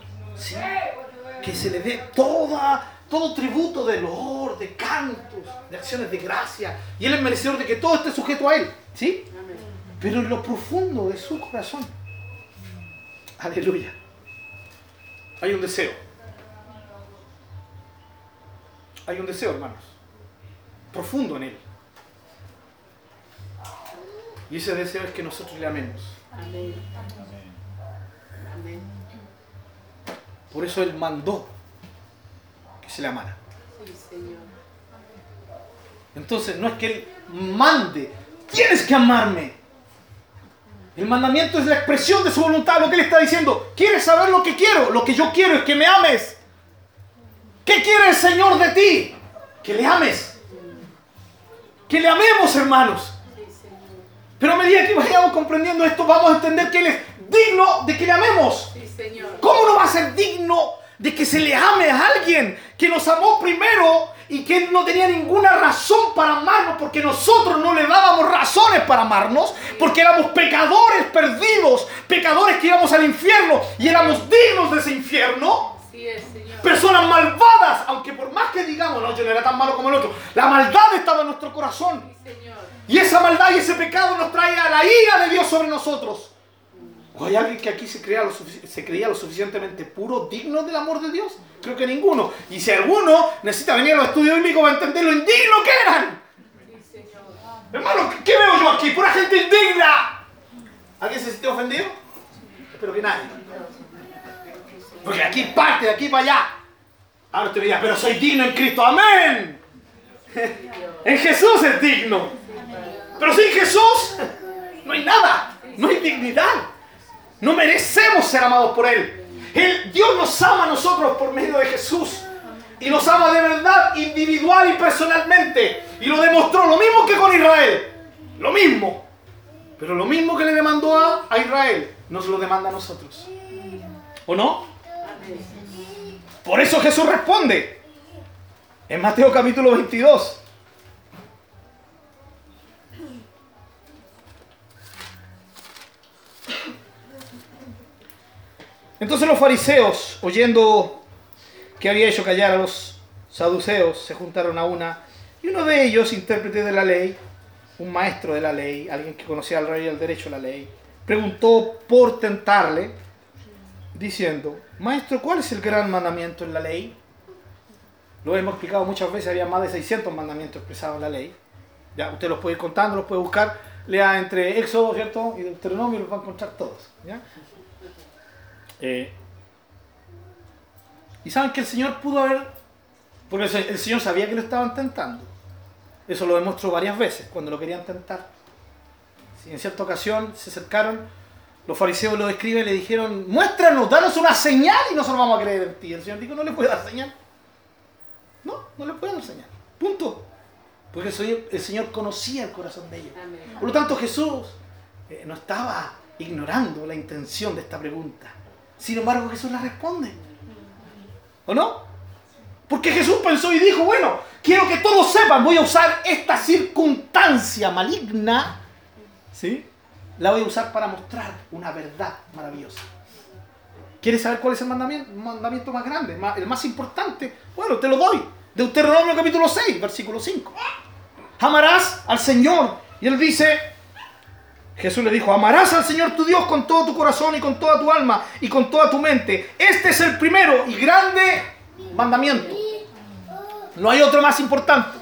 Que se le dé toda, todo tributo de loor, de cantos, de acciones de gracia. Y Él es merecedor de que todo esté sujeto a Él. ¿Sí? Pero en lo profundo de su corazón. Aleluya. Hay un deseo. Hay un deseo, hermanos. Profundo en Él. Y ese deseo es que nosotros le amemos. Amén. Por eso Él mandó que se le amara. Entonces, no es que Él mande, tienes que amarme. El mandamiento es la expresión de su voluntad, lo que Él está diciendo. ¿Quieres saber lo que quiero? Lo que yo quiero es que me ames. ¿Qué quiere el Señor de ti? Que le ames. Que le amemos, hermanos. Pero a medida que vayamos comprendiendo esto, vamos a entender que Él es digno de que le amemos. ¿Cómo no va a ser digno de que se le ame a alguien que nos amó primero y que no tenía ninguna razón para amarnos porque nosotros no le dábamos razones para amarnos porque éramos pecadores perdidos, pecadores que íbamos al infierno y éramos dignos de ese infierno? Personas malvadas, aunque por más que digamos, no, yo no era tan malo como el otro, la maldad estaba en nuestro corazón. Y esa maldad y ese pecado nos trae a la ira de Dios sobre nosotros. ¿O hay alguien que aquí se creía, lo se suficientemente puro, digno del amor de Dios? Creo que ninguno. Y si alguno necesita venir a los estudios bíblicos para entender lo indigno que eran. Hermano, ¿qué veo yo aquí? Pura gente indigna. ¿Alguien se siente ofendido? Espero que nadie. Porque aquí parte, de aquí para allá. Ahora te diría, pero soy digno en Cristo. Amén. En Jesús es digno. Pero sin Jesús no hay nada, no hay dignidad. No merecemos ser amados por Él. Dios nos ama a nosotros por medio de Jesús. Y nos ama de verdad, individual y personalmente. Y lo demostró lo mismo que con Israel. Lo mismo. Pero lo mismo que le demandó a, a Israel, nos lo demanda a nosotros. ¿O no? Por eso Jesús responde. En Mateo capítulo 22. Entonces los fariseos, oyendo que había hecho callar a los saduceos, se juntaron a una, y uno de ellos, intérprete de la ley, un maestro de la ley, alguien que conocía al rey y el derecho de la ley, preguntó por tentarle, diciendo, Maestro, ¿cuál es el gran mandamiento en la ley? Lo hemos explicado muchas veces, había más de 600 mandamientos expresados en la ley. Ya, usted los puede ir contando, los puede buscar, lea entre Éxodo, ¿cierto? Y Deuteronomio, los va a encontrar todos. ¿ya? Eh, y saben que el Señor pudo haber, porque el Señor sabía que lo estaban tentando. Eso lo demostró varias veces cuando lo querían tentar. En cierta ocasión se acercaron, los fariseos lo describen y le dijeron, muéstranos, danos una señal y nosotros vamos a creer en ti. El Señor dijo, no le puede dar señal. No, no le puede dar señal. Punto. Porque el Señor, conocía el corazón de ellos. Por lo tanto, Jesús eh, no estaba ignorando la intención de esta pregunta. Sin embargo, Jesús la responde. ¿O no? Porque Jesús pensó y dijo, bueno, quiero que todos sepan, voy a usar esta circunstancia maligna, ¿sí? La voy a usar para mostrar una verdad maravillosa. ¿Quieres saber cuál es el mandamiento, mandamiento más grande, el más importante? Bueno, te lo doy. Deuteronomio capítulo 6, versículo 5. Amarás al Señor. Y él dice, Jesús le dijo, amarás al Señor tu Dios con todo tu corazón y con toda tu alma y con toda tu mente. Este es el primero y grande mandamiento. No hay otro más importante.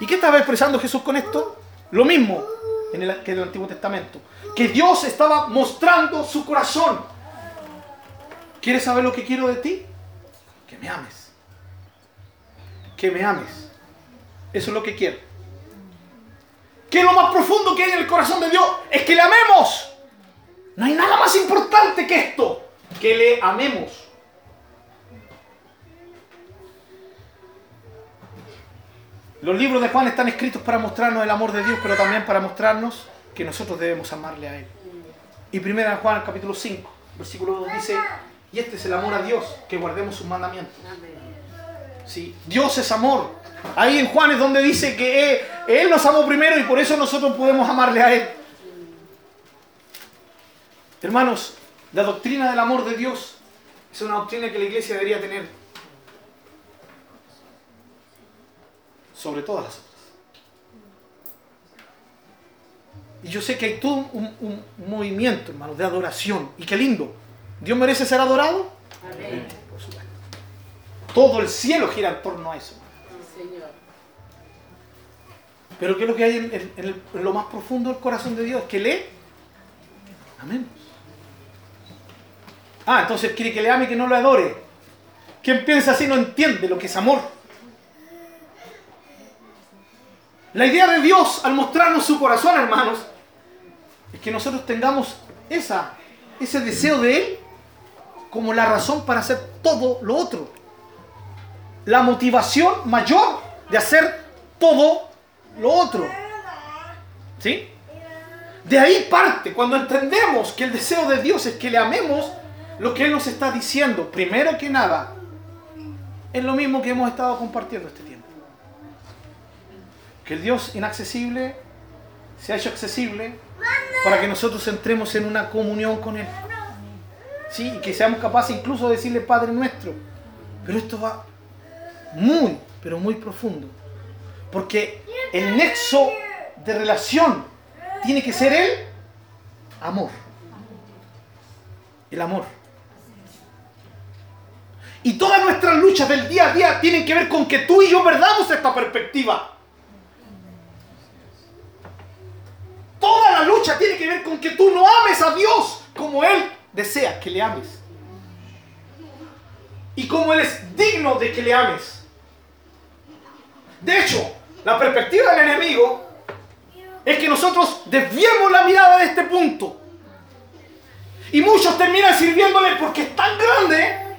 ¿Y qué estaba expresando Jesús con esto? Lo mismo que en el Antiguo Testamento. Que Dios estaba mostrando su corazón. ¿Quieres saber lo que quiero de ti? Que me ames. Que me ames. Eso es lo que quiero. Que lo más profundo que hay en el corazón de Dios es que le amemos. No hay nada más importante que esto. Que le amemos. Los libros de Juan están escritos para mostrarnos el amor de Dios, pero también para mostrarnos que nosotros debemos amarle a Él. Y primera Juan capítulo 5, versículo 2 dice, y este es el amor a Dios, que guardemos sus mandamientos. Sí, Dios es amor. Ahí en Juan es donde dice que Él nos amó primero y por eso nosotros podemos amarle a Él. Hermanos, la doctrina del amor de Dios es una doctrina que la iglesia debería tener sobre todas las otras. Y yo sé que hay todo un, movimiento, hermanos, de adoración. Y qué lindo. ¿Dios merece ser adorado? Amén. Por supuesto. Todo el cielo gira en torno a eso. Pero ¿qué es lo que hay en, lo más profundo del corazón de Dios? Que lee. Amén. Ah, entonces quiere que le ame y que no lo adore. Quien piensa así no entiende lo que es amor. La idea de Dios al mostrarnos su corazón, hermanos, es que nosotros tengamos esa, ese deseo de Él como la razón para hacer todo lo otro. La motivación mayor de hacer todo lo otro. ¿Sí? De ahí parte, cuando entendemos que el deseo de Dios es que le amemos, lo que Él nos está diciendo, primero que nada, es lo mismo que hemos estado compartiendo este tiempo que el Dios inaccesible se ha hecho accesible para que nosotros entremos en una comunión con Él. Sí, y que seamos capaces incluso de decirle Padre nuestro. Pero esto va muy, pero muy profundo. Porque el nexo de relación tiene que ser el amor. El amor. Y todas nuestras luchas del día a día tienen que ver con que tú y yo perdamos esta perspectiva. Toda la lucha tiene que ver con que tú no ames a Dios como Él desea que le ames. Y como Él es digno de que le ames. De hecho, la perspectiva del enemigo es que nosotros desviemos la mirada de este punto. Y muchos terminan sirviéndole porque es tan grande,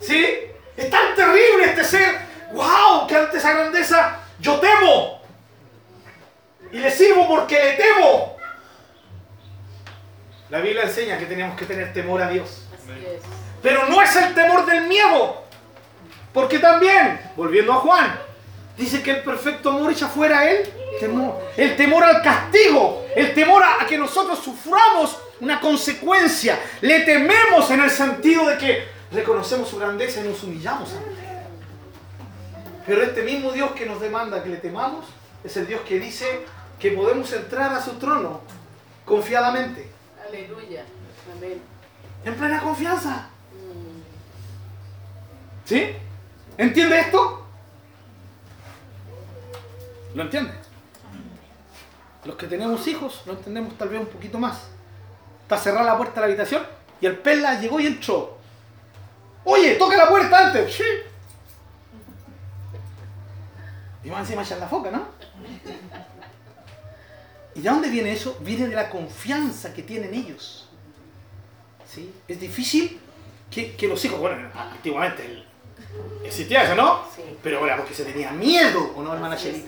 ¿sí? Es tan terrible este ser. ¡Wow! Que ante esa grandeza yo temo. Y le sirvo porque le temo. La Biblia enseña que tenemos que tener temor a Dios. Pero no es el temor del miedo. Porque también, volviendo a Juan, dice que el perfecto amor echa fuera el temor. El temor al castigo. El temor a, que nosotros suframos una consecuencia. Le tememos en el sentido de que reconocemos su grandeza y nos humillamos ante Él. Pero este mismo Dios que nos demanda que le temamos es el Dios que dice que podemos entrar a su trono confiadamente. Aleluya. Amén. En plena confianza. ¿Sí? ¿Entiende esto? ¿Lo entiende? Los que tenemos hijos lo entendemos tal vez un poquito más. Está cerrada la puerta de la habitación y el pela llegó y entró. Oye, toca la puerta antes. Sí. Y más encima echar la foca, ¿no? ¿Y de dónde viene eso? Viene de la confianza que tienen ellos. ¿Sí? Es difícil que, que los hijos, bueno, antiguamente el- existía eso, ¿no? Sí. Pero era porque se tenía miedo, ¿o no, hermana sí.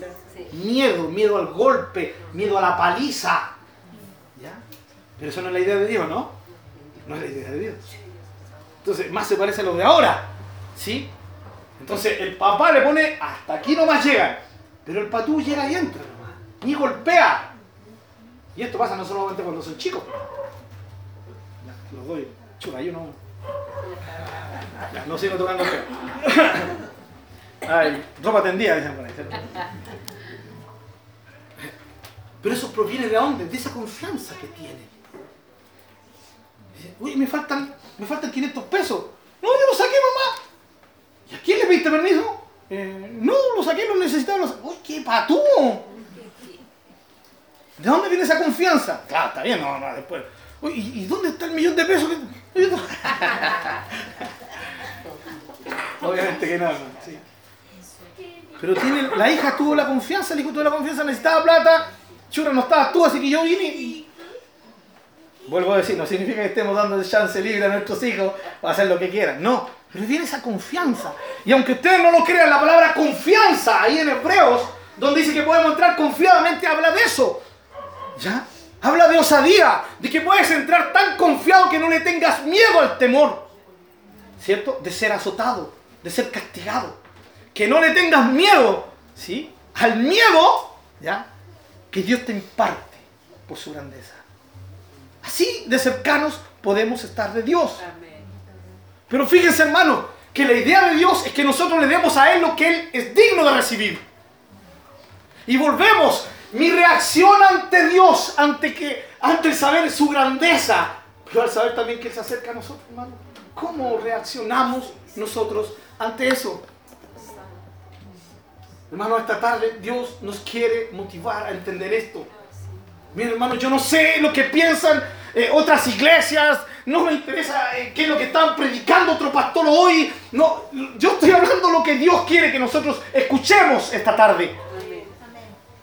Miedo, miedo al golpe, miedo a la paliza. ¿Ya? Pero eso no es la idea de Dios, ¿no? No es la idea de Dios. Entonces, más se parece a lo de ahora. ¿Sí? Entonces, el papá le pone, hasta aquí nomás llegan. Pero el patú llega y entra nomás. Y golpea. Y esto pasa no solamente cuando son chicos. Ya, los doy. Chuta, yo no. Ya, no sigo tocando. Ay, ropa tendida, dicen por ahí. ¿cierto? Pero eso proviene de dónde? De esa confianza que tienen. Dice, Uy, me faltan, me faltan 500 pesos. No, yo los saqué, mamá. ¿Y a quién le pediste permiso? "Eh, no, lo saqué, lo necesitaba. Lo sa-". Uy, qué patú. ¿De dónde viene esa confianza? Claro, está bien, no, no, después. Uy, ¿y, dónde está el millón de pesos? que- Obviamente que no, sí. Pero tiene, la hija tuvo la confianza, el hijo tuvo la confianza, necesitaba plata, chura, no estabas tú, así que yo vine y... Vuelvo a decir, no significa que estemos dando chance libre a nuestros hijos para hacer lo que quieran, no. Pero tiene esa confianza. Y aunque ustedes no lo crean, la palabra confianza ahí en Hebreos, donde dice que podemos entrar confiadamente, habla de eso. ¿Ya? Habla de osadía, de que puedes entrar tan confiado que no le tengas miedo al temor. ¿Cierto? De ser azotado, de ser castigado. Que no le tengas miedo, ¿sí? Al miedo, ¿ya? Que Dios te imparte por su grandeza. Así de cercanos podemos estar de Dios. Pero fíjense, hermano, que la idea de Dios es que nosotros le demos a Él lo que Él es digno de recibir. Y volvemos. Mi reacción ante Dios, ante, que, ante el saber su grandeza, pero al saber también que Él se acerca a nosotros, hermano. ¿Cómo reaccionamos nosotros ante eso? Hermano, esta tarde Dios nos quiere motivar a entender esto. Mira, hermano, yo no sé lo que piensan eh, otras iglesias, no me interesa eh, qué es lo que están predicando otro pastor hoy. No, yo estoy hablando lo que Dios quiere que nosotros escuchemos esta tarde.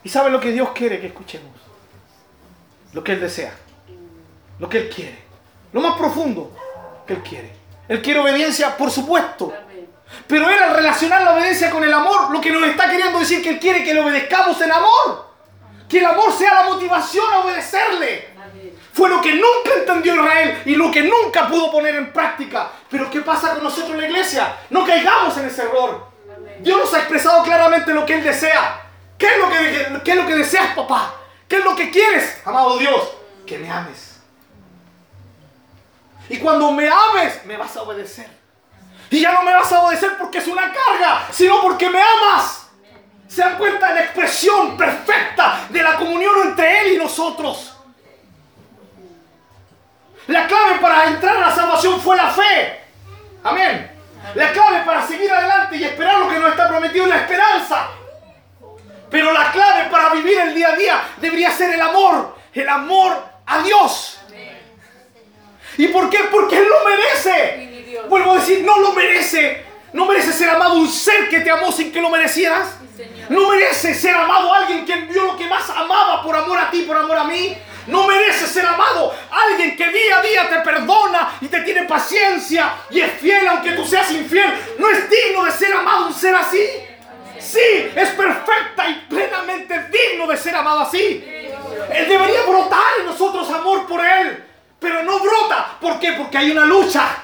¿Y sabe lo que Dios quiere que escuchemos? Lo que Él desea, lo que Él quiere, lo más profundo que Él quiere. Él quiere obediencia, por supuesto. Pero Él al relacionar la obediencia con el amor, lo que nos está queriendo decir que Él quiere que le obedezcamos en amor. Que el amor sea la motivación a obedecerle. Fue lo que nunca entendió Israel y lo que nunca pudo poner en práctica. Pero ¿qué pasa con nosotros en la iglesia? No caigamos en ese error. Dios nos ha expresado claramente lo que Él desea. ¿Qué es lo que, qué es lo que deseas, papá? ¿Qué es lo que quieres, amado Dios? Que me ames. Y cuando me ames, me vas a obedecer. Y ya no me vas a obedecer porque es una carga, sino porque me amas. ¿Se dan cuenta de la expresión perfecta de la comunión entre Él y nosotros? La clave para entrar a la salvación fue la fe. Amén. La clave para seguir adelante y esperar lo que nos está prometido es la esperanza. Pero la clave para vivir el día a día debería ser el amor. El amor a Dios. ¿Y por qué? Porque Él lo merece. Vuelvo a decir, no lo merece. No merece ser amado un ser que te amó sin que lo merecieras. No merece ser amado alguien que envió lo que más amaba por amor a ti, por amor a mí. No merece ser amado alguien que día a día te perdona y te tiene paciencia y es fiel aunque tú seas infiel. No es digno de ser amado un ser así. Sí, es perfecta y plenamente digno de ser amado así. Él debería brotar en nosotros amor por Él. Pero no brota. ¿Por qué? Porque hay una lucha.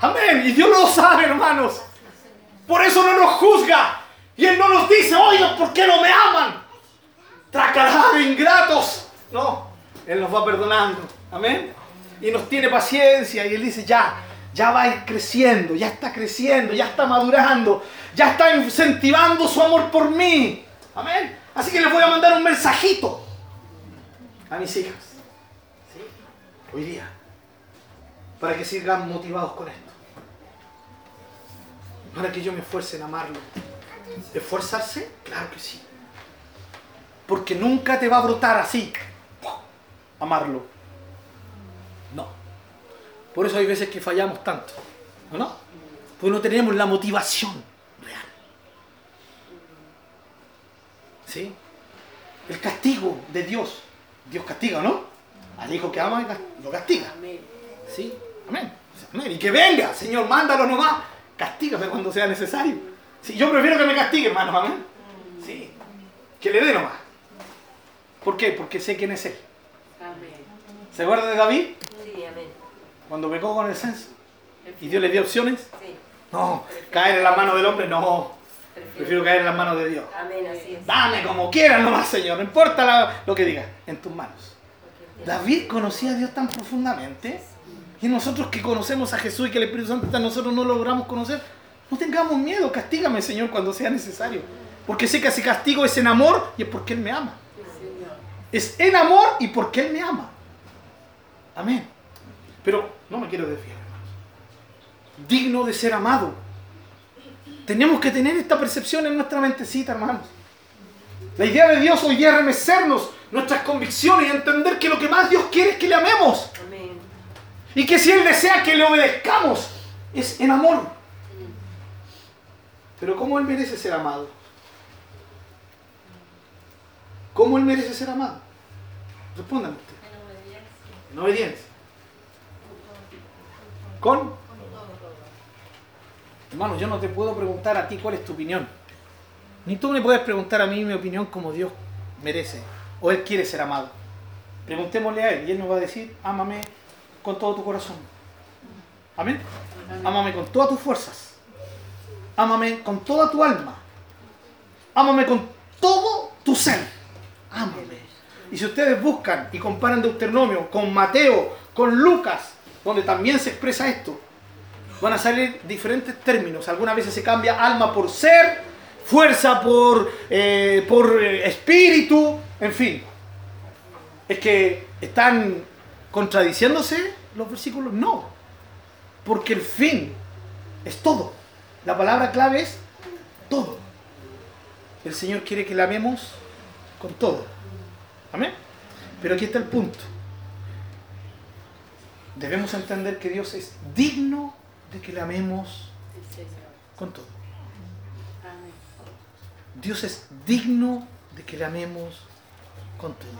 Amén. Y Dios lo sabe, hermanos. Por eso no nos juzga. Y Él no nos dice, oye, ¿por qué no me aman? Tracará de ingratos. No. Él nos va perdonando. Amén. Y nos tiene paciencia y Él dice, ya, ya va creciendo, ya está creciendo, ya está madurando, ya está incentivando su amor por mí. Amén. Así que les voy a mandar un mensajito a mis hijas. Hoy día. Para que sigan motivados con esto. Para que yo me esfuerce en amarlo. ¿Esforzarse? Claro que sí. Porque nunca te va a brotar así. Amarlo. Por eso hay veces que fallamos tanto. ¿O no? Porque no tenemos la motivación real. ¿Sí? El castigo de Dios. Dios castiga, ¿no? Al hijo que ama lo castiga. Amén. ¿Sí? Amén. Amén. Y que venga, Señor, mándalo nomás. Castígame cuando sea necesario. Sí, yo prefiero que me castigue, hermano. Amén. Sí. Que le dé nomás. ¿Por qué? Porque sé quién es Él. Amén. ¿Se acuerda de David? Sí, amén. Cuando pecó con el censo. Y Dios le dio opciones. Sí. No, caer en las manos del hombre, no. Prefiero caer en las manos de Dios. Amén, así es. Dame como quieras nomás, Señor. No importa la- lo que digas. En tus manos. David conocía a Dios tan profundamente. Y nosotros que conocemos a Jesús y que el Espíritu Santo está en nosotros no logramos conocer. No tengamos miedo. Castígame, Señor, cuando sea necesario. Porque sé que si castigo es en amor y es porque Él me ama. Es en amor y porque Él me ama. Amén. Pero no me quiero desviar, hermanos. Digno de ser amado. Tenemos que tener esta percepción en nuestra mentecita, hermanos. La idea de Dios hoy día es remecernos nuestras convicciones y entender que lo que más Dios quiere es que le amemos. Amén. Y que si Él desea que le obedezcamos, es en amor. Pero ¿cómo Él merece ser amado? ¿Cómo Él merece ser amado? Respondan ustedes. En obediencia. ¿Con? Hermano, yo no te puedo preguntar a ti cuál es tu opinión. Ni tú me puedes preguntar a mí mi opinión como Dios merece. O Él quiere ser amado. Preguntémosle a Él y Él nos va a decir, ámame con todo tu corazón. Amén. Ámame con todas tus fuerzas. Ámame con toda tu alma. Ámame con todo tu ser. Ámame. Y si ustedes buscan y comparan Deuteronomio con Mateo, con Lucas, donde también se expresa esto, van a salir diferentes términos. Algunas veces se cambia alma por ser, fuerza por, eh, por eh, espíritu, en fin. Es que están contradiciéndose los versículos. No, porque el fin es todo. La palabra clave es todo. El Señor quiere que la amemos con todo. Amén. Pero aquí está el punto. Debemos entender que Dios es digno de que le amemos con todo. Dios es digno de que le amemos con todo.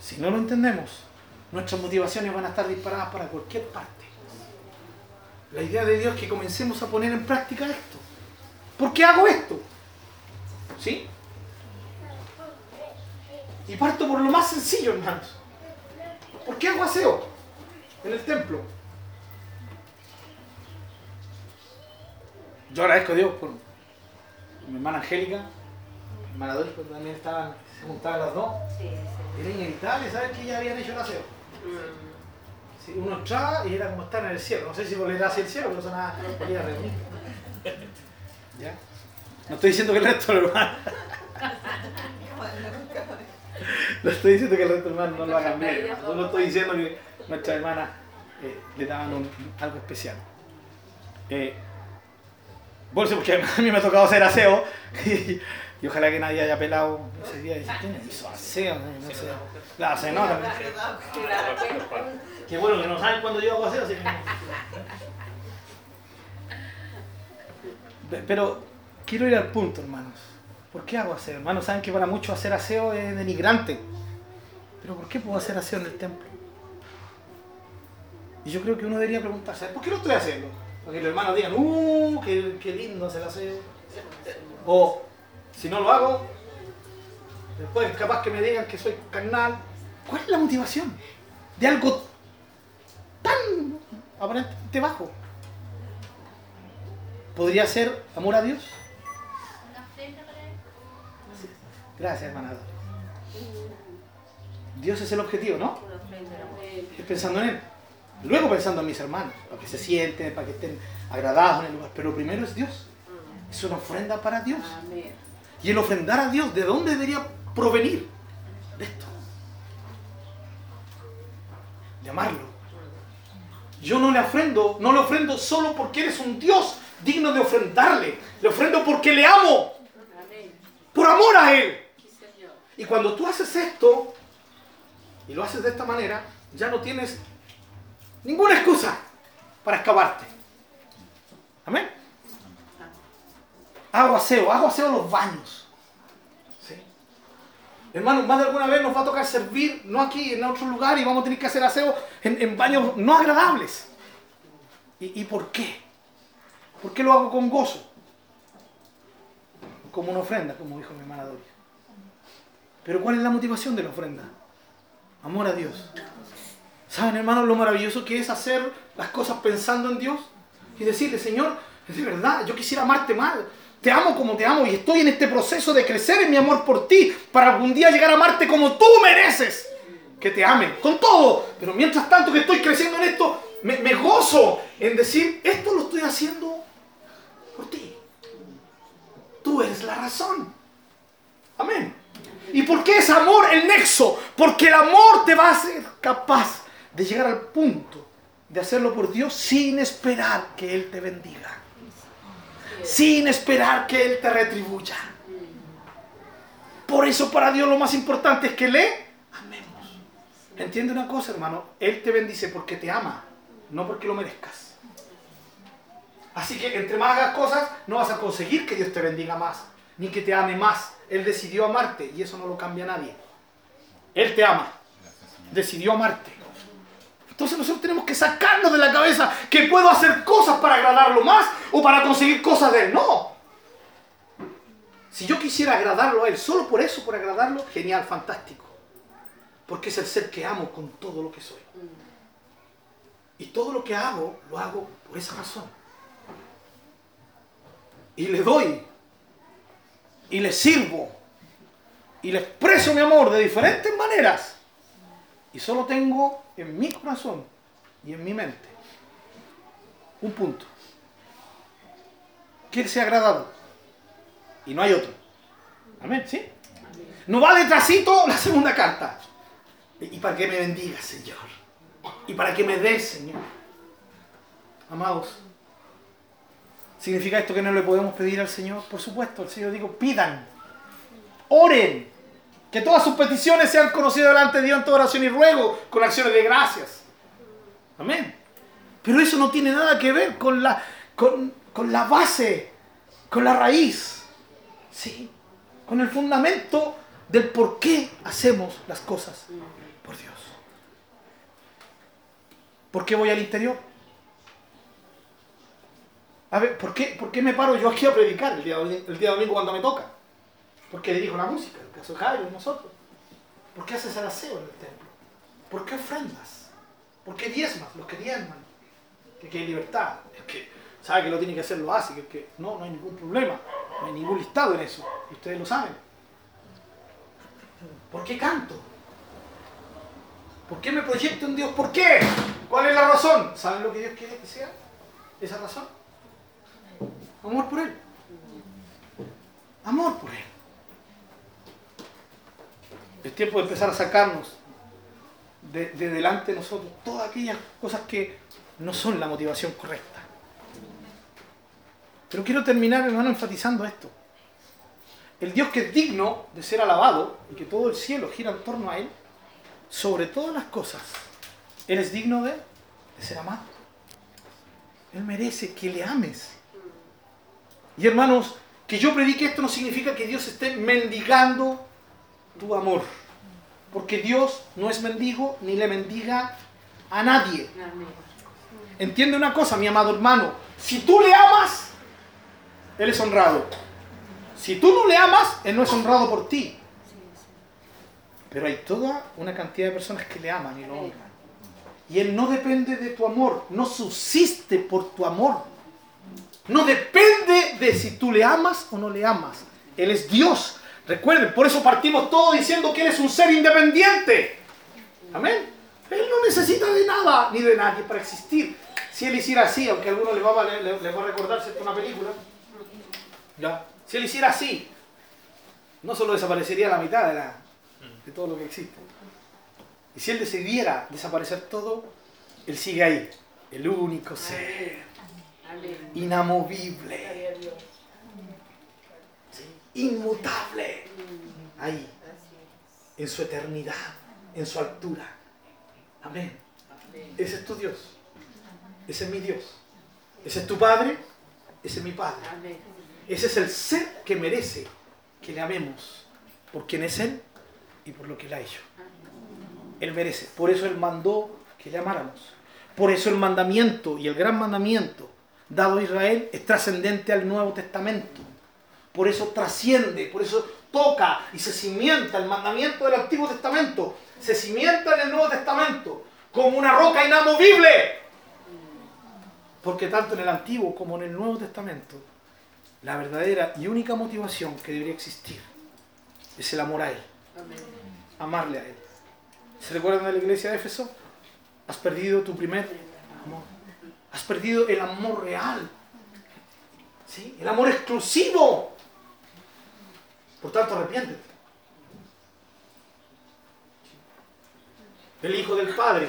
Si no lo entendemos, nuestras motivaciones van a estar disparadas para cualquier parte. La idea de Dios es que comencemos a poner en práctica esto. ¿Por qué hago esto? ¿Sí? Y parto por lo más sencillo, hermanos. ¿Por qué hago aseo en el templo? Yo agradezco a Dios por mi hermana Angélica, mi hermana porque también estaban, se juntaban las dos. Sí, Señor. Era inevitable saber que ya habían hecho el aseo. Sí, uno entraba y era como estar en el cielo. No sé si volverá hacia el cielo, pero sonaba volver a reunir. ¿Ya? No estoy diciendo que el resto de los hermanos. No estoy diciendo que el resto de los hermanos no lo hagan bien. Solo estoy diciendo que nuestras hermanas eh, le daban un- algo especial. Eh, bolso, porque a mí me ha tocado hacer aseo. Y, y ojalá que nadie haya pelado ese día y dice, ¿quién hizo aseo? No sé. La. Claro que- Qué bueno que no saben cuándo yo hago aseo, así que Pero quiero ir al punto, hermanos. ¿Por qué hago aseo? Hermanos, saben que para muchos hacer aseo es denigrante. Pero ¿por qué puedo hacer aseo en el templo? Y yo creo que uno debería preguntarse, ¿por qué lo estoy haciendo? Para que los hermanos digan, ¡uh! Qué, qué lindo hacer aseo! O, si no lo hago, después capaz que me digan que soy carnal. ¿Cuál es la motivación de algo tan aparentemente bajo? ¿Podría ser amor a Dios? Gracias, hermana. Dios es el objetivo, ¿no? Es pensando en Él. Luego pensando en mis hermanos, para que se sienten, para que estén agradados en el lugar. Pero primero es Dios. Es una ofrenda para Dios. Y el ofrendar a Dios, ¿de dónde debería provenir? De esto. De amarlo. Yo no le ofrendo, no le ofrendo solo porque eres un Dios digno de ofrendarle. Le ofrendo porque le amo, por amor a Él. Y cuando tú haces esto, y lo haces de esta manera, ya no tienes ninguna excusa para escaparte. Amén. Hago aseo, hago aseo los baños. ¿Sí? Hermanos, más de alguna vez nos va a tocar servir, no aquí, en otro lugar, y vamos a tener que hacer aseo en, baños no agradables. ¿Y, ¿Y por qué? ¿Por qué lo hago con gozo? Como una ofrenda, como dijo mi hermana Doria. Pero ¿cuál es la motivación de la ofrenda? Amor a Dios. ¿Saben, hermanos, lo maravilloso que es hacer las cosas pensando en Dios? Y decirle, Señor, es verdad, yo quisiera amarte más. Te amo como te amo y estoy en este proceso de crecer en mi amor por ti para algún día llegar a amarte como tú mereces. Que te ame, con todo. Pero mientras tanto que estoy creciendo en esto, me gozo en decir, esto lo estoy haciendo por ti. Tú eres la razón. Amén. ¿Y por qué es amor el nexo? Porque el amor te va a hacer capaz de llegar al punto de hacerlo por Dios sin esperar que Él te bendiga. Sin esperar que Él te retribuya. Por eso para Dios lo más importante es que le amemos. Entiende una cosa, hermano. Él te bendice porque te ama, no porque lo merezcas. Así que entre más hagas cosas, no vas a conseguir que Dios te bendiga más, ni que te ame más. Él decidió amarte y eso no lo cambia nadie. Él te ama. Decidió amarte. Entonces nosotros tenemos que sacarnos de la cabeza que puedo hacer cosas para agradarlo más o para conseguir cosas de Él. No. Si yo quisiera agradarlo a Él, solo por eso, por agradarlo, genial, fantástico. Porque es el ser que amo con todo lo que soy. Y todo lo que hago, lo hago por esa razón. Y le doy. Y le sirvo. Y le expreso mi amor de diferentes maneras. Y solo tengo en mi corazón y en mi mente un punto. Que sea agradado. Y no hay otro. Amén, ¿sí? No va detrásito la segunda carta. Y para que me bendiga, Señor. Y para que me des, Señor. Amados, ¿significa esto que no le podemos pedir al Señor? Por supuesto, el Señor dijo, pidan, oren, que todas sus peticiones sean conocidas delante de Dios en toda oración y ruego, con acciones de gracias. Amén. Pero eso no tiene nada que ver con la, con, con la base, con la raíz, ¿sí? con el fundamento del por qué hacemos las cosas por Dios. ¿Por qué voy al interior? A ver, ¿por qué, ¿por qué me paro yo aquí a predicar el día, el domingo cuando me toca? Porque dirijo la música, el caso de Jairo nosotros. ¿Por qué haces el aseo en el templo? ¿Por qué ofrendas? ¿Por qué diezmas? Los que diezman. Que, hay libertad. Es que sabe que lo tiene que hacer, lo hace. Que, no, no hay ningún problema. No hay ningún listado en eso. Ustedes lo saben. ¿Por qué canto? ¿Por qué me proyecto en Dios? ¿Por qué? ¿Cuál es la razón? ¿Saben lo que Dios quiere que sea? ¿Esa razón? Amor por Él. Amor por Él. Es tiempo de empezar a sacarnos de, de delante de nosotros todas aquellas cosas que no son la motivación correcta. Pero quiero terminar, hermano, enfatizando esto. El Dios que es digno de ser alabado y que todo el cielo gira en torno a Él, sobre todas las cosas, Él es digno de, de ser amado. Él merece que le ames. Y hermanos, que yo predique esto no significa que Dios esté mendigando tu amor. Porque Dios no es mendigo ni le mendiga a nadie. Entiende una cosa, mi amado hermano. Si tú le amas, Él es honrado. Si tú no le amas, Él no es honrado por ti. Pero hay toda una cantidad de personas que le aman y lo honran. Y Él no depende de tu amor, no subsiste por tu amor. No depende de si tú le amas o no le amas. Él es Dios. Recuerden, por eso partimos todos diciendo que Él es un ser independiente. Amén. Él no necesita de nada ni de nadie para existir. Si él hiciera así, aunque a algunos les va a, les, les va a recordar ¿cierto? una película, ¿ya? si él hiciera así, no solo desaparecería la mitad de, de todo lo que existe. Y si él decidiera desaparecer todo, él sigue ahí, el único ser. Inamovible, inmutable, ahí, en su eternidad, en su altura. Amén. es. Amén. Ese es tu Dios. Ese es mi Dios. Ese es tu Padre. Ese es mi Padre. Ese es el ser que merece que le amemos por quien es Él y por lo que Él ha hecho. Él merece. Por eso Él mandó que le amáramos. Por eso el mandamiento y el gran mandamiento dado a Israel es trascendente al Nuevo Testamento. Por eso trasciende, por eso toca y se cimienta el mandamiento del Antiguo Testamento. Se cimienta en el Nuevo Testamento como una roca inamovible. Porque tanto en el Antiguo como en el Nuevo Testamento, la verdadera y única motivación que debería existir es el amor a Él, Amén. amarle a Él. ¿Se recuerdan de la iglesia de Éfeso? Has perdido tu primer amor. Has perdido el amor real. ¿Sí? El amor exclusivo. Por tanto, arrepiéntete. El hijo del padre,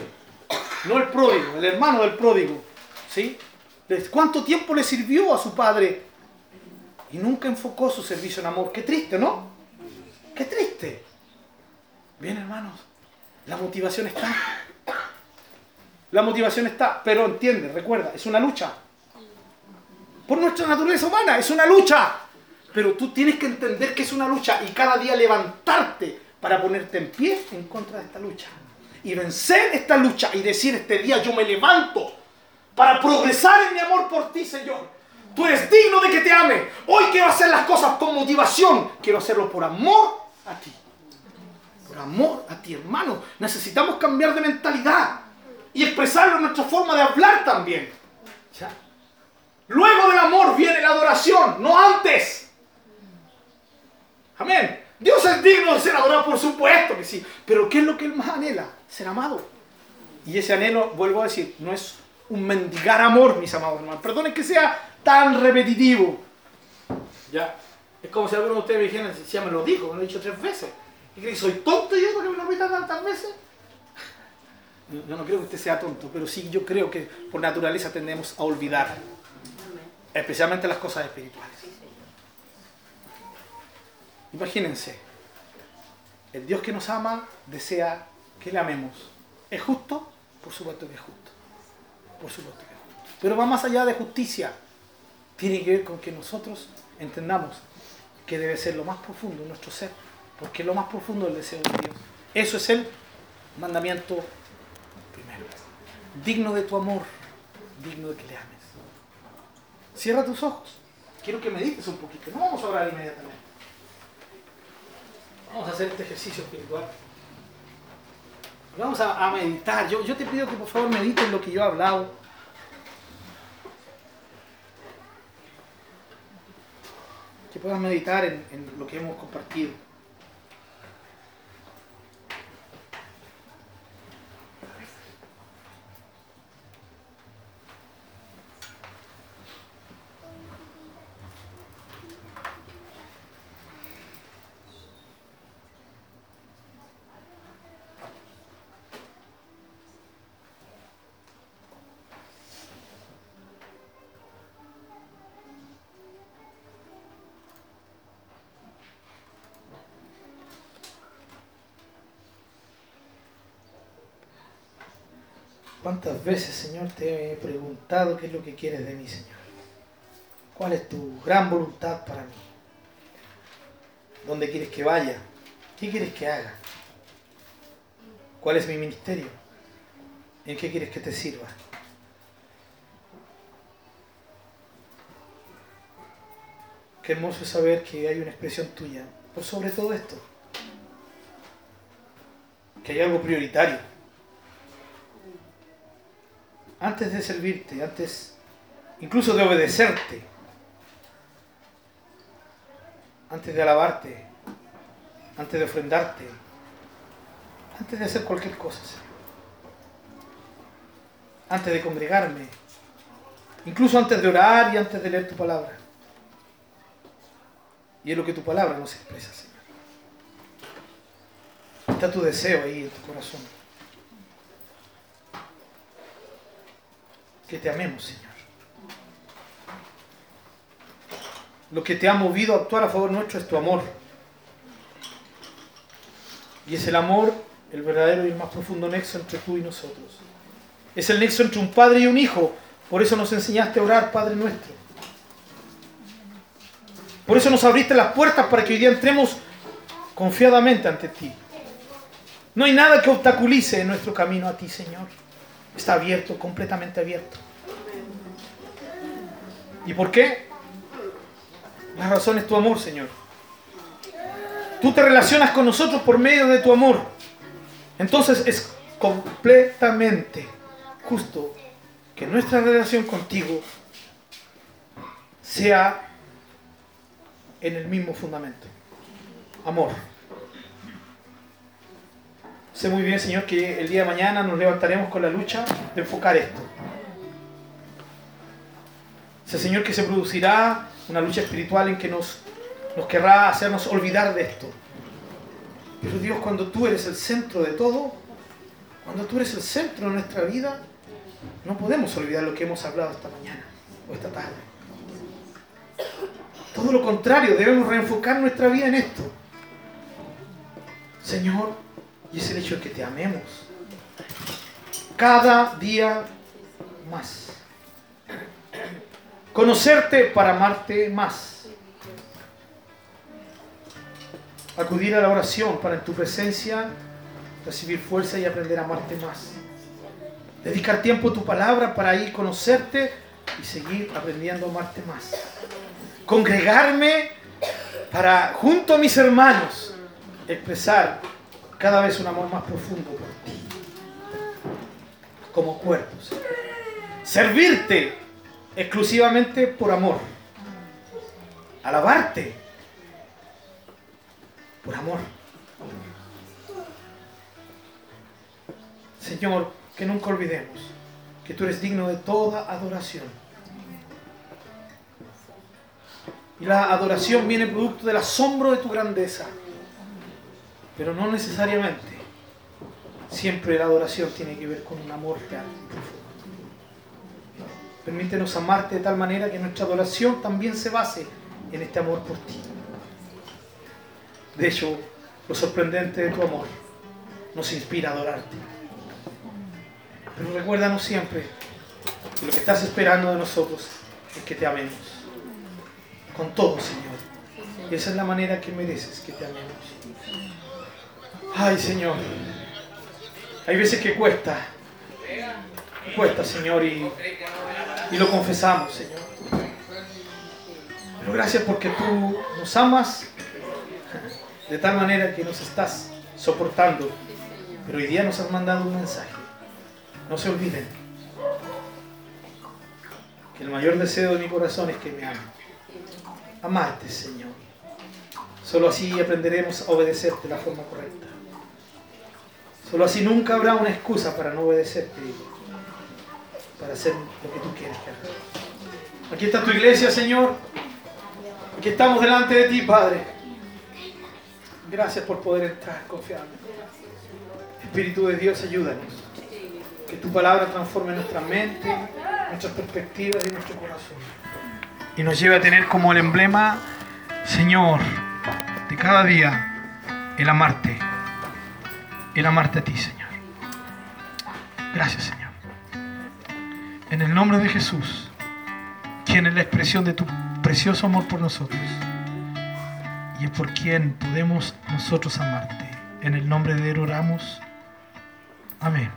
no el pródigo, el hermano del pródigo. ¿Sí? ¿Desde ¿Cuánto tiempo le sirvió a su padre? Y nunca enfocó su servicio en amor. Qué triste, ¿no? Qué triste. Bien, hermanos. La motivación está. La motivación está, pero entiende, recuerda, es una lucha. Por nuestra naturaleza humana, es una lucha. Pero tú tienes que entender que es una lucha y cada día levantarte para ponerte en pie en contra de esta lucha. Y vencer esta lucha y decir este día yo me levanto para progresar en mi amor por ti, Señor. Tú eres digno de que te ame. Hoy quiero hacer las cosas con motivación. Quiero hacerlo por amor a ti. Por amor a ti, hermano. Necesitamos cambiar de mentalidad y expresarlo en nuestra forma de hablar también. Luego del amor viene la adoración, no antes. Amén. Dios es digno de ser adorado, por supuesto que sí. Pero ¿qué es lo que Él más anhela? Ser amado. Y ese anhelo, vuelvo a decir, no es un mendigar amor, mis amados hermanos. Perdonen que sea tan repetitivo. Ya. Es como si alguno de ustedes me dijeran, ya me lo dijo, me lo he dicho tres veces. ¿Y que soy tonto yo porque me lo repita tantas veces? Yo no creo que usted sea tonto, pero sí yo creo que por naturaleza tendemos a olvidar, especialmente las cosas espirituales. Imagínense, el Dios que nos ama desea que le amemos. ¿Es justo? Por supuesto que es justo. Por supuesto que. Pero va más allá de justicia. Tiene que ver con que nosotros entendamos que debe ser lo más profundo de nuestro ser. Porque es lo más profundo del deseo de Dios. Eso es el mandamiento. Digno de tu amor, digno de que le ames. Cierra tus ojos. Quiero que medites un poquito. No vamos a orar inmediatamente. Vamos a hacer este ejercicio espiritual. Vamos a, meditar. Yo, yo te pido que por favor medites lo que yo he hablado. Que puedas meditar en, en lo que hemos compartido. ¿Cuántas veces, Señor, te he preguntado qué es lo que quieres de mí, Señor? ¿Cuál es tu gran voluntad para mí? ¿Dónde quieres que vaya? ¿Qué quieres que haga? ¿Cuál es mi ministerio? ¿En qué quieres que te sirva? Qué hermoso saber que hay una expresión tuya por sobre todo esto. Que hay algo prioritario antes de servirte, antes incluso de obedecerte, antes de alabarte, antes de ofrendarte, Antes de hacer cualquier cosa. Antes de congregarme. Incluso antes de orar y antes de leer tu palabra. Y es lo que tu palabra nos expresa, Señor. Está tu deseo ahí en tu corazón. Que te amemos, Señor. Lo que te ha movido a actuar a favor nuestro es tu amor. Y es el amor, el verdadero y el más profundo nexo entre tú y nosotros. Es el nexo entre un padre y un hijo. Por eso nos enseñaste a orar, Padre nuestro. Por eso nos abriste las puertas para que hoy día entremos confiadamente ante ti. No hay nada que obstaculice nuestro camino a ti, Señor. Está abierto, completamente abierto. ¿Y por qué? La razón es tu amor, Señor. Tú te relacionas con nosotros por medio de tu amor. Entonces es completamente justo que nuestra relación contigo sea en el mismo fundamento. Amor. Sé muy bien, Señor, que el día de mañana nos levantaremos con la lucha de enfocar esto. Sé, Señor, que se producirá una lucha espiritual en que nos, nos querrá hacernos olvidar de esto. Pero Dios, cuando tú eres el centro de todo, cuando tú eres el centro de nuestra vida, no podemos olvidar lo que hemos hablado esta mañana o esta tarde. Todo lo contrario, debemos reenfocar nuestra vida en esto. Señor, y es el hecho de que te amemos. Cada día más. Conocerte para amarte más. Acudir a la oración para en tu presencia recibir fuerza y aprender a amarte más. Dedicar tiempo a tu palabra para ir conocerte y seguir aprendiendo a amarte más. Congregarme para, junto a mis hermanos, expresar cada vez un amor más profundo por ti. Como cuerpos. Servirte exclusivamente por amor. Alabarte por amor. Señor, que nunca olvidemos que tú eres digno de toda adoración. Y la adoración viene producto del asombro de tu grandeza. Pero no necesariamente. Siempre la adoración tiene que ver con un amor real y profundo. Permítenos amarte de tal manera que nuestra adoración también se base en este amor por ti. De hecho, lo sorprendente de tu amor nos inspira a adorarte. Pero recuérdanos siempre que lo que estás esperando de nosotros es que te amemos. Con todo, Señor. Y esa es la manera que mereces que te amemos. Ay, Señor. Hay veces que cuesta. Cuesta, Señor, y, y lo confesamos, Señor. Pero gracias porque tú nos amas de tal manera que nos estás soportando. Pero hoy día nos has mandado un mensaje. No se olviden que el mayor deseo de mi corazón es que me amen. Amarte, Señor. Solo así aprenderemos a obedecerte de la forma correcta. Solo así nunca habrá una excusa para no obedecerte, para hacer lo que tú quieres que haga. Aquí está tu iglesia, Señor. Aquí estamos delante de ti, Padre. Gracias por poder entrar confiadamente. Espíritu de Dios, ayúdanos. Que tu palabra transforme nuestra mente, nuestras perspectivas y nuestro corazón. Y nos lleve a tener como el emblema, Señor, de cada día, el amarte. El amarte a ti, Señor. Gracias, Señor. En el nombre de Jesús, quien es la expresión de tu precioso amor por nosotros y es por quien podemos nosotros amarte. En el nombre de Él oramos. Amén.